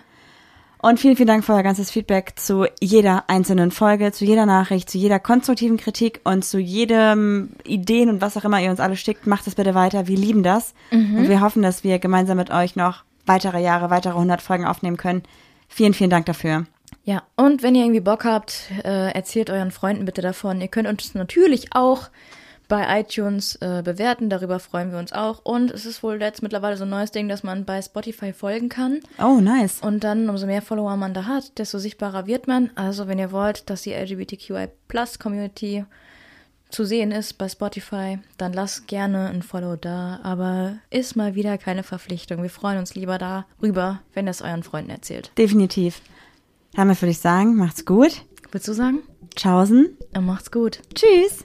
Und vielen, vielen Dank für euer ganzes Feedback zu jeder einzelnen Folge, zu jeder Nachricht, zu jeder konstruktiven Kritik und zu jedem Ideen und was auch immer ihr uns alle schickt. Macht es bitte weiter. Wir lieben das. Mhm. Und wir hoffen, dass wir gemeinsam mit euch noch weitere Jahre, weitere 100 Folgen aufnehmen können. Vielen, vielen Dank dafür. Ja, und wenn ihr irgendwie Bock habt, äh, erzählt euren Freunden bitte davon. Ihr könnt uns natürlich auch bei iTunes äh, bewerten. Darüber freuen wir uns auch. Und es ist wohl jetzt mittlerweile so ein neues Ding, dass man bei Spotify folgen kann. Oh, nice. Und dann, umso mehr Follower man da hat, desto sichtbarer wird man. Also, wenn ihr wollt, dass die LGBTQI Plus Community zu sehen ist bei Spotify, dann lasst gerne ein Follow da. Aber ist mal wieder keine Verpflichtung. Wir freuen uns lieber darüber, wenn ihr es euren Freunden erzählt. Definitiv. Damit würde ich sagen, macht's gut. Willst du sagen? Tschaußen. Dann macht's gut. Tschüss.